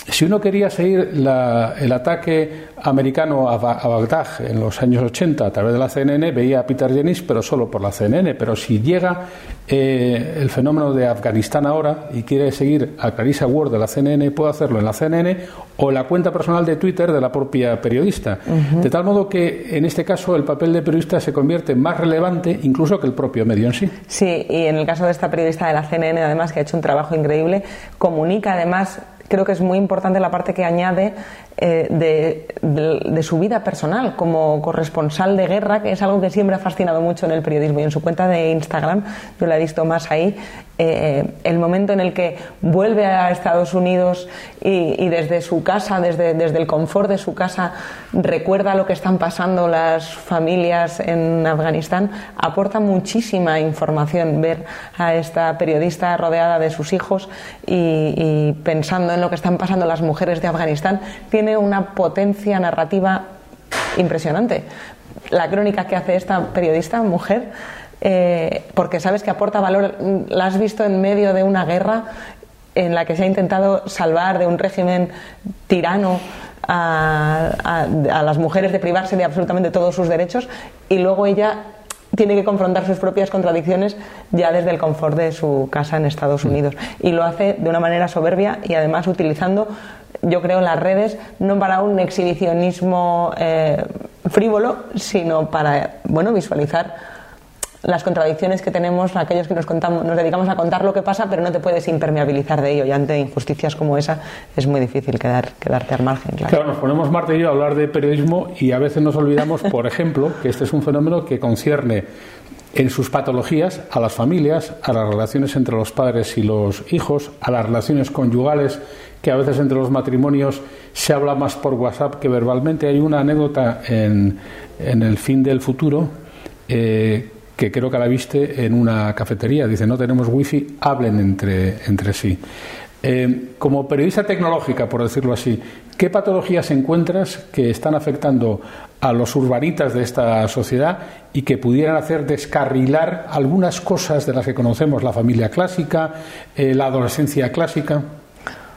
Si uno quería seguir el ataque americano a, Bagdad en los años 80 a través de la CNN, veía a Peter Jennings, pero solo por la CNN. Pero si llega eh, el fenómeno de Afganistán ahora y quiere seguir a Clarissa Ward de la CNN, puede hacerlo en la CNN o la cuenta personal de Twitter de la propia periodista. De tal modo que en este caso el papel de periodista se convierte más relevante incluso que el propio medio en sí. Sí, y en el caso de esta periodista de la CNN, además, que ha hecho un trabajo increíble, comunica además creo que es muy importante la parte que añade eh, de, su vida personal como corresponsal de guerra, que es algo que siempre ha fascinado mucho en el periodismo. Y en su cuenta de Instagram, yo la he visto más ahí, eh, el momento en el que vuelve a Estados Unidos y, desde su casa, desde, desde, el confort de su casa, recuerda lo que están pasando las familias en Afganistán, aporta muchísima información ver a esta periodista rodeada de sus hijos y, y pensando en lo que están pasando las mujeres de Afganistán tiene una potencia narrativa impresionante. La crónica que hace esta periodista, mujer, eh, porque sabes que aporta valor, la has visto en medio de una guerra en la que se ha intentado salvar de un régimen tirano a, las mujeres de privarse de absolutamente todos sus derechos y luego ella tiene que confrontar sus propias contradicciones ya desde el confort de su casa en Estados Unidos. Y lo hace de una manera soberbia y además utilizando yo creo, las redes no para un exhibicionismo eh, frívolo, sino para, bueno, visualizar las contradicciones que tenemos aquellos que nos contamos, nos dedicamos a contar lo que pasa, pero no te puedes impermeabilizar de ello. Y ante injusticias como esa es muy difícil quedar, quedarte al margen. Claro. nos ponemos Marta y yo a hablar de periodismo y a veces nos olvidamos, por ejemplo, que este es un fenómeno que concierne en sus patologías a las familias, a las relaciones entre los padres y los hijos, a las relaciones conyugales que a veces entre los matrimonios se habla más por WhatsApp que verbalmente. Hay una anécdota en, en el fin del futuro eh, que creo que la viste en una cafetería. Dice, no tenemos wifi, hablen entre, entre sí. Eh, como periodista tecnológica, por decirlo así, ¿qué patologías encuentras que están afectando a los urbanitas de esta sociedad y que pudieran hacer descarrilar algunas cosas de las que conocemos la familia clásica, eh, la adolescencia clásica?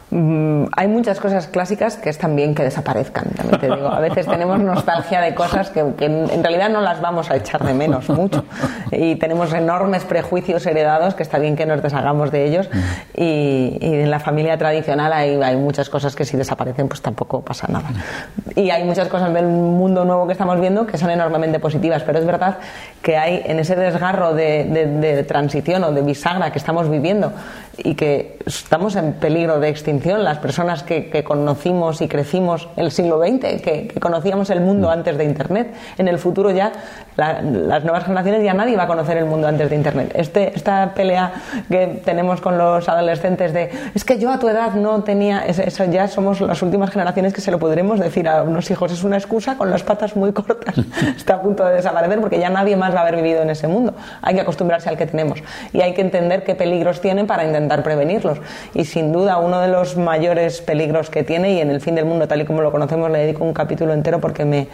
Mm, hay muchas cosas clásicas que es también que desaparezcan, también te digo. A veces tenemos nostalgia de cosas que, en realidad no las vamos a echar de menos mucho. Y tenemos enormes prejuicios heredados que está bien que nos deshagamos de ellos. Y, en la familia tradicional hay, hay, muchas cosas que si desaparecen pues tampoco pasa nada. Y hay muchas cosas del mundo nuevo que estamos viendo que son enormemente positivas. Pero es verdad que hay en ese desgarro de, de transición o de bisagra que estamos viviendo y que estamos en peligro de extinción. Las personas que, conocimos y crecimos el siglo XX, que, conocíamos el mundo mm. antes de Internet, en el futuro ya las nuevas generaciones ya nadie va a conocer el mundo antes de Internet. Este, esta pelea que tenemos con los adolescentes de es que yo a tu edad no tenía, eso ya somos las últimas generaciones que se lo podremos decir a unos hijos. Es una excusa con las patas muy cortas. Está a punto de desaparecer porque ya nadie más va a haber vivido en ese mundo. Hay que acostumbrarse al que tenemos y hay que entender qué peligros tienen para intentar intentar prevenirlos. Y sin duda uno de los mayores peligros que tiene, y en el fin del mundo tal y como lo conocemos le dedico un capítulo entero porque me,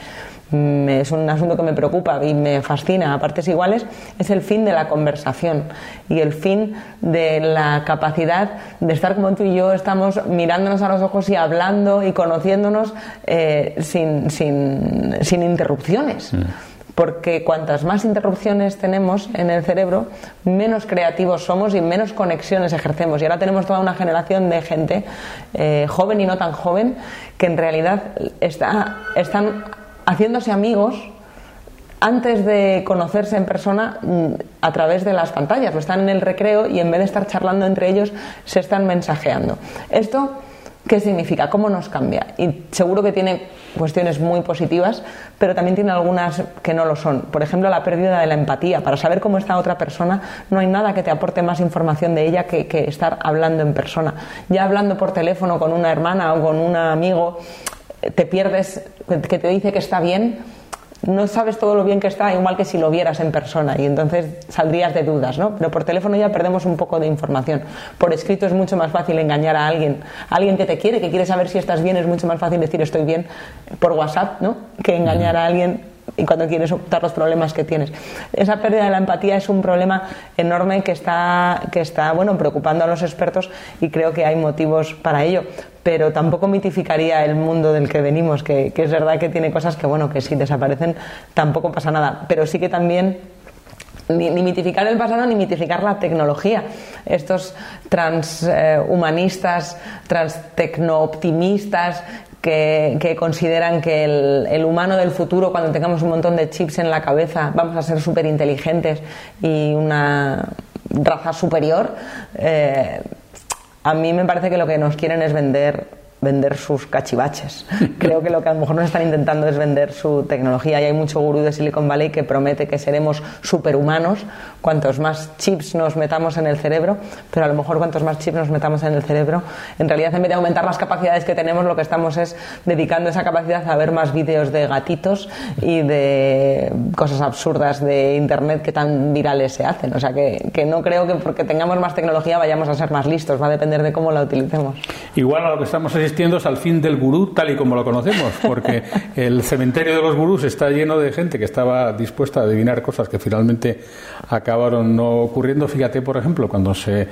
es un asunto que me preocupa y me fascina a partes iguales, es el fin de la conversación y el fin de la capacidad de estar como tú y yo estamos mirándonos a los ojos y hablando y conociéndonos eh, sin, sin, sin, interrupciones. Mm. Porque cuantas más interrupciones tenemos en el cerebro, menos creativos somos y menos conexiones ejercemos. Y ahora tenemos toda una generación de gente, eh, joven y no tan joven, que en realidad está, están haciéndose amigos antes de conocerse en persona mm, a través de las pantallas. O están en el recreo y en vez de estar charlando entre ellos, se están mensajeando. Esto ¿Qué significa? ¿Cómo nos cambia? Y seguro que tiene cuestiones muy positivas, pero también tiene algunas que no lo son. Por ejemplo, la pérdida de la empatía. Para saber cómo está otra persona, no hay nada que te aporte más información de ella que, estar hablando en persona. Ya hablando por teléfono con una hermana o con un amigo, te pierdes, que te dice que está bien, no sabes todo lo bien que está, igual que si lo vieras en persona, y entonces saldrías de dudas, ¿no? Pero por teléfono ya perdemos un poco de información. Por escrito es mucho más fácil engañar a alguien, alguien que te quiere, que quiere saber si estás bien, es mucho más fácil decir estoy bien por WhatsApp, ¿no? Que engañar a alguien y cuando quieres ocultar los problemas que tienes. Esa pérdida de la empatía es un problema enorme que está, que está bueno, preocupando a los expertos y creo que hay motivos para ello. Pero tampoco mitificaría el mundo del que venimos, que, es verdad que tiene cosas que, bueno, que si desaparecen tampoco pasa nada. Pero sí que también ni, mitificar el pasado ni mitificar la tecnología. Estos transhumanistas, eh, optimistas que, consideran que el, humano del futuro, cuando tengamos un montón de chips en la cabeza, vamos a ser súper inteligentes y una raza superior, eh, a mí me parece que lo que nos quieren es vender vender sus cachivaches. Creo que lo que a lo mejor nos están intentando es vender su tecnología y hay mucho gurú de Silicon Valley que promete que seremos superhumanos cuantos más chips nos metamos en el cerebro, pero a lo mejor cuantos más chips nos metamos en el cerebro, en realidad en vez de aumentar las capacidades que tenemos, lo que estamos es dedicando esa capacidad a ver más vídeos de gatitos y de cosas absurdas de internet que tan virales se hacen. O sea que, que no creo que porque tengamos más tecnología vayamos a ser más listos, va a depender de cómo la utilicemos. Igual a lo que estamos es al fin del gurú tal y como lo conocemos, porque el cementerio de los gurús está lleno de gente que estaba dispuesta a adivinar cosas que finalmente acabaron no ocurriendo. Fíjate, por ejemplo, cuando se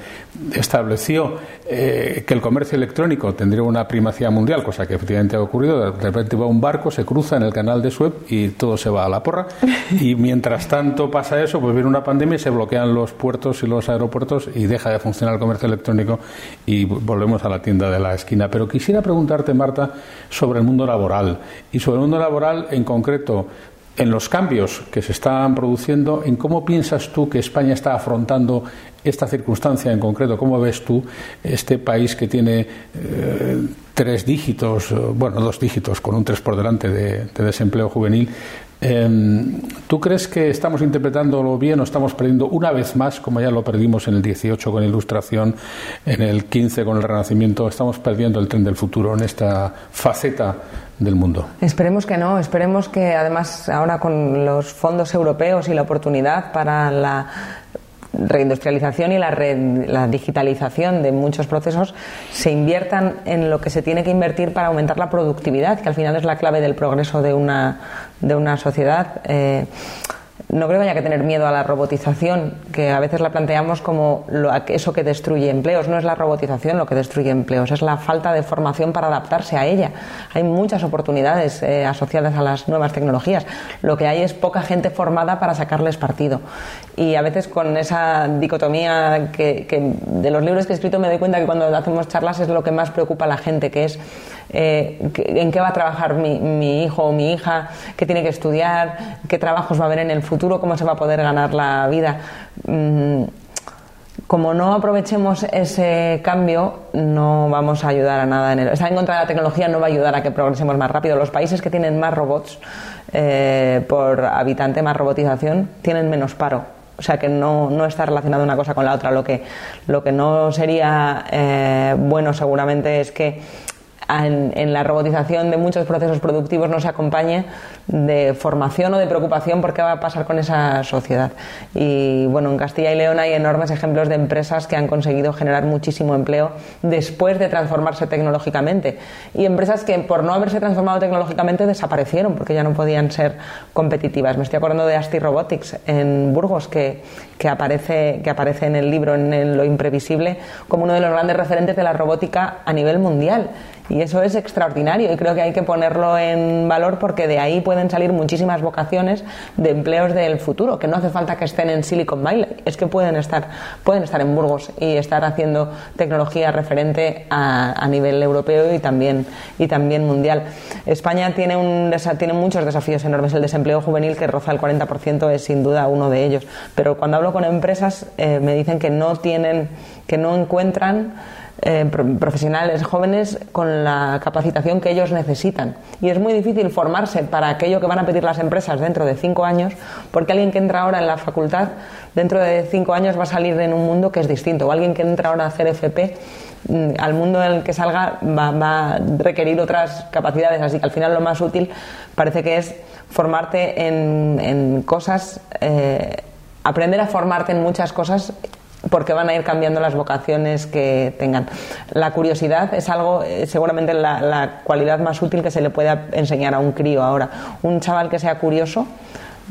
estableció eh, que el comercio electrónico tendría una primacía mundial, cosa que efectivamente ha ocurrido, de repente va un barco, se cruza en el canal de Suez y todo se va a la porra. Y mientras tanto pasa eso, pues viene una pandemia y se bloquean los puertos y los aeropuertos y deja de funcionar el comercio electrónico y volvemos a la tienda de la esquina. Pero quisiera Quisiera preguntarte, Marta, sobre el mundo laboral y sobre el mundo laboral en concreto en los cambios que se están produciendo, en cómo piensas tú que España está afrontando esta circunstancia en concreto, cómo ves tú este país que tiene eh, tres dígitos, bueno, dos dígitos con un tres por delante de desempleo juvenil, ¿Tú crees que estamos interpretándolo bien o estamos perdiendo una vez más, como ya lo perdimos en el 18 con Ilustración, en el 15 con el Renacimiento, estamos perdiendo el tren del futuro en esta faceta del mundo? Esperemos que no, esperemos que además ahora con los fondos europeos y la oportunidad para la reindustrialización y la, la, digitalización de muchos procesos se inviertan en lo que se tiene que invertir para aumentar la productividad, que al final es la clave del progreso de una, de una sociedad. Eh, no creo que haya que tener miedo a la robotización, que a veces la planteamos como eso que destruye empleos. No es la robotización lo que destruye empleos, es la falta de formación para adaptarse a ella. Hay muchas oportunidades eh, asociadas a las nuevas tecnologías. Lo que hay es poca gente formada para sacarles partido. Y a veces con esa dicotomía que, de los libros que he escrito me doy cuenta que cuando hacemos charlas es lo que más preocupa a la gente, que es eh, en qué va a trabajar mi, mi hijo o mi hija, qué tiene que estudiar, qué trabajos va a haber en el futuro, cómo se va a poder ganar la vida. Mm, como no aprovechemos ese cambio, no vamos a ayudar a nada en el. Estar en contra de la tecnología no va a ayudar a que progresemos más rápido. Los países que tienen más robots eh, por habitante, más robotización, tienen menos paro. O sea que no, no, está relacionada una cosa con la otra. Lo que, lo que no sería eh, bueno seguramente es que en, la robotización de muchos procesos productivos no se acompañe de formación o de preocupación por qué va a pasar con esa sociedad. Y bueno, en Castilla y León hay enormes ejemplos de empresas que han conseguido generar muchísimo empleo después de transformarse tecnológicamente. Y empresas que por no haberse transformado tecnológicamente desaparecieron porque ya no podían ser competitivas. Me estoy acordando de Asti Robotics en Burgos, que, que, aparece, que aparece en el libro, en Lo Imprevisible, como uno de los grandes referentes de la robótica a nivel mundial. Y eso es extraordinario y creo que hay que ponerlo en valor porque de ahí pueden salir muchísimas vocaciones de empleos del futuro, que no hace falta que estén en Silicon Valley, es que pueden estar, pueden estar en Burgos y estar haciendo tecnología referente a, nivel europeo y también, y también mundial. España tiene, un, tiene muchos desafíos enormes. El desempleo juvenil, que roza el 40%, es sin duda uno de ellos. Pero cuando hablo con empresas, eh, me dicen que no tienen, que no encuentran eh, profesionales jóvenes con la capacitación que ellos necesitan. Y es muy difícil formarse para aquello que van a pedir las empresas dentro de cinco años, porque alguien que entra ahora en la facultad, dentro de cinco años va a salir en un mundo que es distinto. O alguien que entra ahora a hacer FP, mm, al mundo en el que salga va, a requerir otras capacidades. Así que al final lo más útil parece que es formarte en, cosas, eh, aprender a formarte en muchas cosas porque van a ir cambiando las vocaciones que tengan. La curiosidad es algo, eh, seguramente la, cualidad más útil que se le puede enseñar a un crío ahora. Un chaval que sea curioso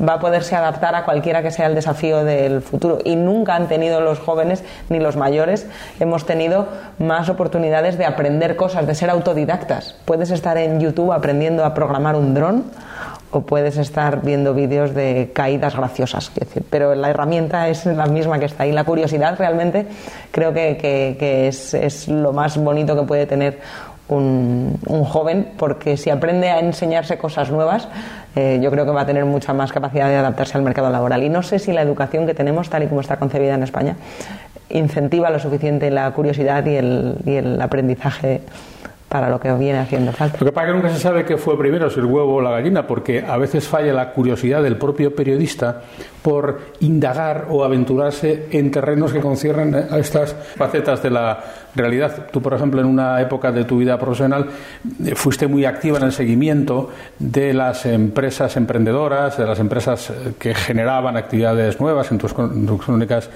va a poderse adaptar a cualquiera que sea el desafío del futuro. Y nunca han tenido los jóvenes ni los mayores, hemos tenido más oportunidades de aprender cosas, de ser autodidactas. Puedes estar en YouTube aprendiendo a programar un dron o puedes estar viendo vídeos de caídas graciosas. pero la herramienta es la misma que está ahí. La curiosidad realmente creo que, es, lo más bonito que puede tener un, joven, porque si aprende a enseñarse cosas nuevas, eh, yo creo que va a tener mucha más capacidad de adaptarse al mercado laboral. Y no sé si la educación que tenemos, tal y como está concebida en España, incentiva lo suficiente la curiosidad y el, y el aprendizaje para lo que viene haciendo falta. Lo que pasa es que nunca se sabe qué fue primero, si el huevo o la gallina, porque a veces falla la curiosidad del propio periodista por indagar o aventurarse en terrenos que conciernen a estas facetas de la realidad. Tú, por ejemplo, en una época de tu vida profesional eh, fuiste muy activa en el seguimiento de las empresas emprendedoras, de las empresas eh, que generaban actividades nuevas en tus crónicas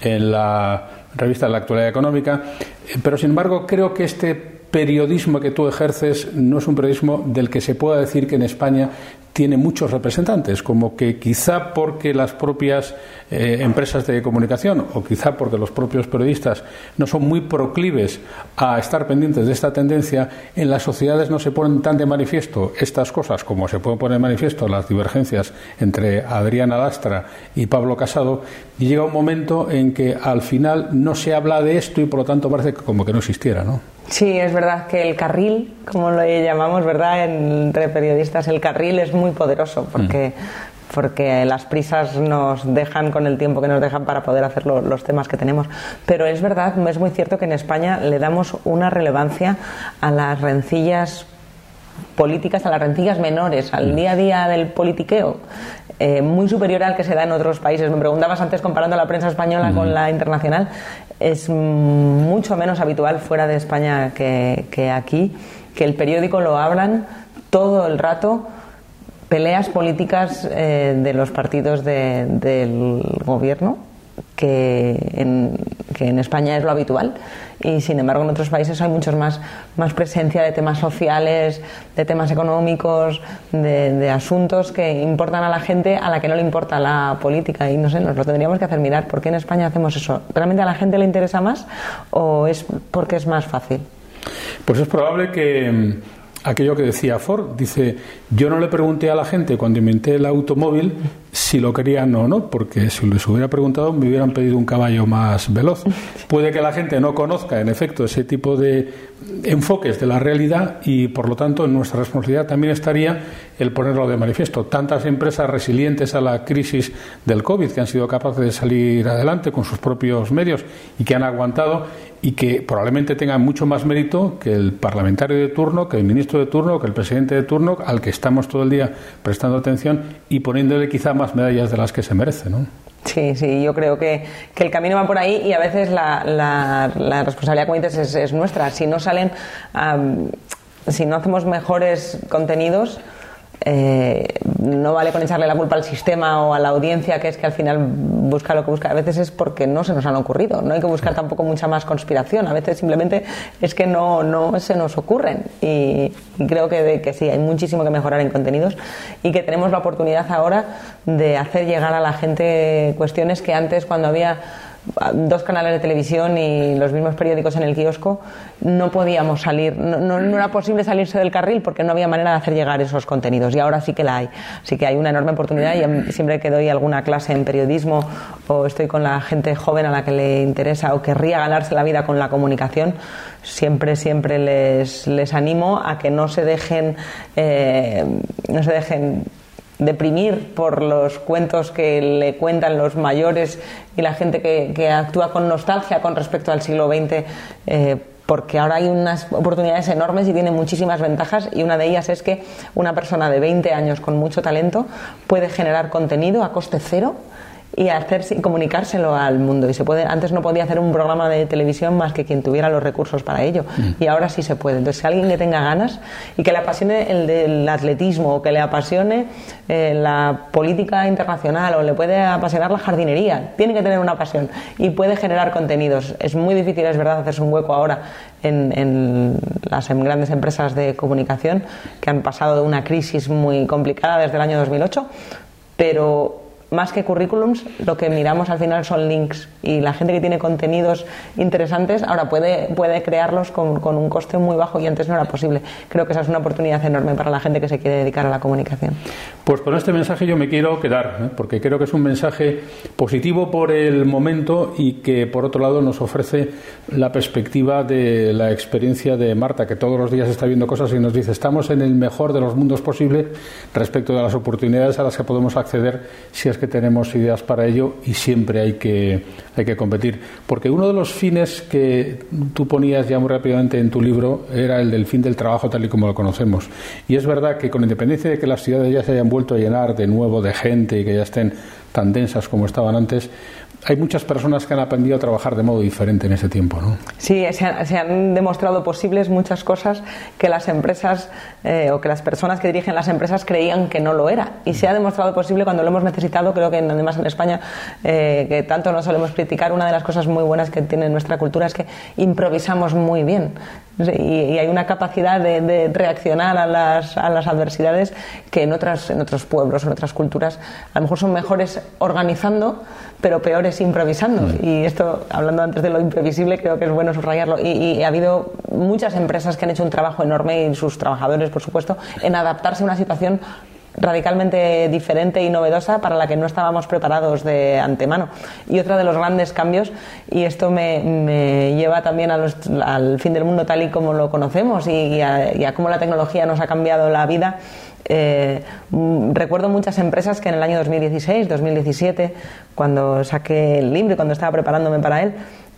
en la revista de la actualidad económica, eh, pero sin embargo creo que este periodismo que tú ejerces no es un periodismo del que se pueda decir que en España tiene muchos representantes, como que quizá porque las propias eh, empresas de comunicación o quizá porque los propios periodistas no son muy proclives a estar pendientes de esta tendencia, en las sociedades no se ponen tan de manifiesto estas cosas como se pueden poner de manifiesto las divergencias entre Adriana Lastra y Pablo Casado, y llega un momento en que al final no se habla de esto y por lo tanto parece como que no existiera, ¿no? Sí, es verdad que el carril, como lo llamamos, ¿verdad? Entre periodistas, el carril es muy poderoso porque, mm. porque las prisas nos dejan con el tiempo que nos dejan para poder hacer los temas que tenemos. Pero es verdad, es muy cierto que en España le damos una relevancia a las rencillas políticas, a las rencillas menores, al mm. día a día del politiqueo. Eh, muy superior al que se da en otros países. Me preguntabas antes comparando la prensa española con la internacional es mucho menos habitual fuera de España que, aquí, que el periódico lo hablan todo el rato peleas políticas eh, de los partidos del gobierno que en, que en España es lo habitual y sin embargo en otros países hay muchos más, más presencia de temas sociales, de temas económicos, de, asuntos que importan a la gente a la que no le importa la política y no sé, nos lo tendríamos que hacer mirar. ¿Por qué en España hacemos eso? ¿Realmente a la gente le interesa más o es porque es más fácil? Pues es probable que mm, aquello que decía Ford, dice, yo no le pregunté a la gente cuando inventé el automóvil si lo querían o no, porque si les hubiera preguntado me hubieran pedido un caballo más veloz. Puede que la gente no conozca, en efecto, ese tipo de enfoques de la realidad y, por lo tanto, en nuestra responsabilidad también estaría el ponerlo de manifiesto. Tantas empresas resilientes a la crisis del COVID que han sido capaces de salir adelante con sus propios medios y que han aguantado y que probablemente tengan mucho más mérito que el parlamentario de turno, que el ministro de turno, que el presidente de turno, al que estamos todo el día prestando atención y poniéndole quizá más medallas de las que se merece, ¿no? Sí, sí, yo creo que, que, el camino va por ahí y a veces la, la, responsabilidad, como dices, es, nuestra. Si no salen si no hacemos mejores contenidos, eh, no vale con echarle la culpa al sistema o a la audiencia, que es que al final busca lo que busca. A veces es porque no se nos han ocurrido. No hay que buscar tampoco mucha más conspiración. A veces simplemente es que no, no se nos ocurren. Y, creo que, que sí, hay muchísimo que mejorar en contenidos y que tenemos la oportunidad ahora de hacer llegar a la gente cuestiones que antes, cuando había dos canales de televisión y los mismos periódicos en el kiosco, no podíamos salir, no, era posible salirse del carril porque no había manera de hacer llegar esos contenidos y ahora sí que la hay. Así que hay una enorme oportunidad y siempre que doy alguna clase en periodismo o estoy con la gente joven a la que le interesa o querría ganarse la vida con la comunicación, siempre, siempre les, les animo a que no se dejen, eh, no se dejen deprimir por los cuentos que le cuentan los mayores y la gente que, actúa con nostalgia con respecto al siglo XX. Eh, porque ahora hay unas oportunidades enormes y tiene muchísimas ventajas y una de ellas es que una persona de 20 años con mucho talento puede generar contenido a coste cero y hacer comunicárselo al mundo. Y se puede antes no podía hacer un programa de televisión más que quien tuviera los recursos para ello. Mm. y ahora sí se puede. Entonces si alguien que tenga ganas y que le apasione el del atletismo o que le apasione eh, la política internacional o le puede apasionar la jardinería tiene que tener una pasión y puede generar contenidos. Es muy difícil es verdad hacerse un hueco ahora en, en las grandes empresas de comunicación que han pasado de una crisis muy complicada desde el año 2008 pero más que currículums, lo que miramos al final son links y la gente que tiene contenidos interesantes ahora puede, puede crearlos con, con, un coste muy bajo y antes no era posible. Creo que esa es una oportunidad enorme para la gente que se quiere dedicar a la comunicación. Pues con este mensaje yo me quiero quedar, ¿eh? porque creo que es un mensaje positivo por el momento y que por otro lado nos ofrece la perspectiva de la experiencia de Marta, que todos los días está viendo cosas y nos dice estamos en el mejor de los mundos posibles respecto de las oportunidades a las que podemos acceder si es que tenemos ideas para ello y siempre hay que, hay que competir. Porque uno de los fines que tú ponías ya muy rápidamente en tu libro era el del fin del trabajo tal y como lo conocemos. Y es verdad que con independencia de que las ciudades ya se hayan vuelto a llenar de nuevo de gente y que ya estén tan densas como estaban antes, hay muchas personas que han aprendido a trabajar de modo diferente en ese tiempo, ¿no? Sí, se han, demostrado posibles muchas cosas que las empresas eh, o que las personas que dirigen las empresas creían que no lo era. Y se ha demostrado posible cuando lo hemos necesitado, creo que además en España, eh, que tanto no solemos criticar, una de las cosas muy buenas que tiene nuestra cultura es que improvisamos muy bien. Y, hay una capacidad de, reaccionar a las, a las, adversidades que en, otras, en otros pueblos, en otras culturas, a lo mejor son mejores organizando, pero peores improvisando. Mm. Y esto, hablando antes de lo imprevisible, creo que es bueno subrayarlo. Y, ha habido muchas empresas que han hecho un trabajo enorme, y sus trabajadores, por supuesto, en adaptarse a una situación radicalmente diferente y novedosa para la que no estábamos preparados de antemano. Y otro de los grandes cambios, y esto me, lleva también al fin del mundo tal y como lo conocemos y, a, cómo la tecnología nos ha cambiado la vida, eh, mm, recuerdo muchas empresas que en el año 2016, 2017, cuando saqué el libro y cuando estaba preparándome para él,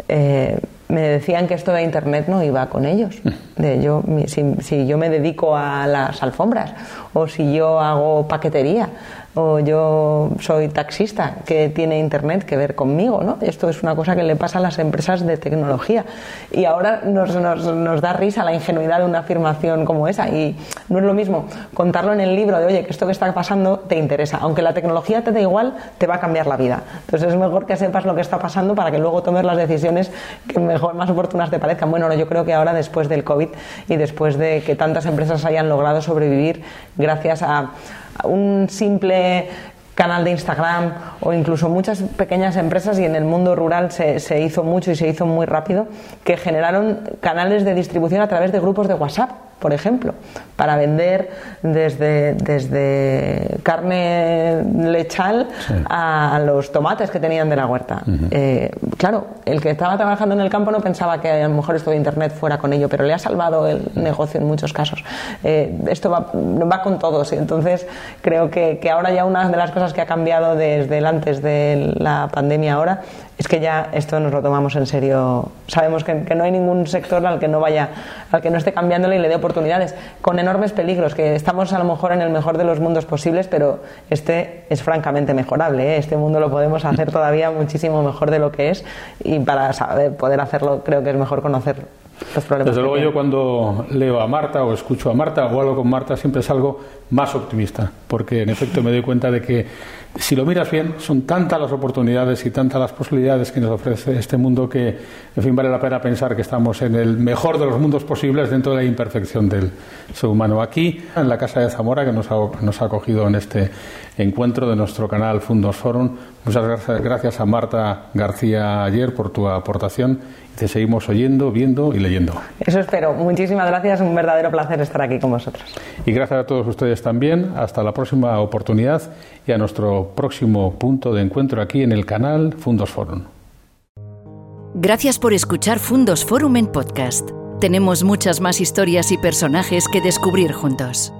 eh, me decían que esto de Internet no iba con ellos. De yo, si, si, yo me dedico a las alfombras o si yo hago paquetería o yo soy taxista que tiene internet que ver conmigo, ¿no? Esto es una cosa que le pasa a las empresas de tecnología y ahora nos, nos, nos, da risa la ingenuidad de una afirmación como esa y no es lo mismo contarlo en el libro de oye que esto que está pasando te interesa, aunque la tecnología te da igual, te va a cambiar la vida. Entonces es mejor que sepas lo que está pasando para que luego tomes las decisiones que mejor, más oportunas te parezcan. Bueno, yo creo que ahora después del COVID y después de que tantas empresas hayan logrado sobrevivir gracias a un simple canal de Instagram o incluso muchas pequeñas empresas y en el mundo rural se, se, hizo mucho y se hizo muy rápido que generaron canales de distribución a través de grupos de WhatsApp por ejemplo, para vender desde, desde carne lechal a, los tomates que tenían de la huerta. Eh, claro, el que estaba trabajando en el campo no pensaba que a lo mejor esto de Internet fuera con ello, pero le ha salvado el negocio en muchos casos. Eh, esto va, va, con todos y entonces creo que, que ahora ya una de las cosas que ha cambiado desde el antes de la pandemia ahora es que ya esto nos lo tomamos en serio. Sabemos que, no hay ningún sector al que no vaya, al que no esté cambiándole y le dé oportunidades, con enormes peligros, que estamos a lo mejor en el mejor de los mundos posibles, pero este es francamente mejorable. ¿eh? Este mundo lo podemos hacer todavía muchísimo mejor de lo que es y para saber poder hacerlo creo que es mejor conocerlo. los problemas. Desde luego yo cuando leo a Marta o escucho a Marta o hablo con Marta siempre salgo más optimista, porque en efecto me doy cuenta de que si lo miras bien son tantas las oportunidades y tantas las posibilidades que nos ofrece este mundo que, en fin, vale la pena pensar que estamos en el mejor de los mundos posibles dentro de la imperfección del ser humano. Aquí, en la Casa de Zamora, que nos ha, nos ha acogido en este encuentro de nuestro canal Fundos Forum, muchas gracias, a Marta García ayer por tu aportación te seguimos oyendo, viendo y leyendo. Eso espero. Muchísimas gracias. Un verdadero placer estar aquí con vosotros. Y gracias a todos ustedes también. Hasta la próxima oportunidad y a nuestro próximo punto de encuentro aquí en el canal Fundos Forum. Gracias por escuchar Fundos Forum en podcast. Tenemos muchas más historias y personajes que descubrir juntos.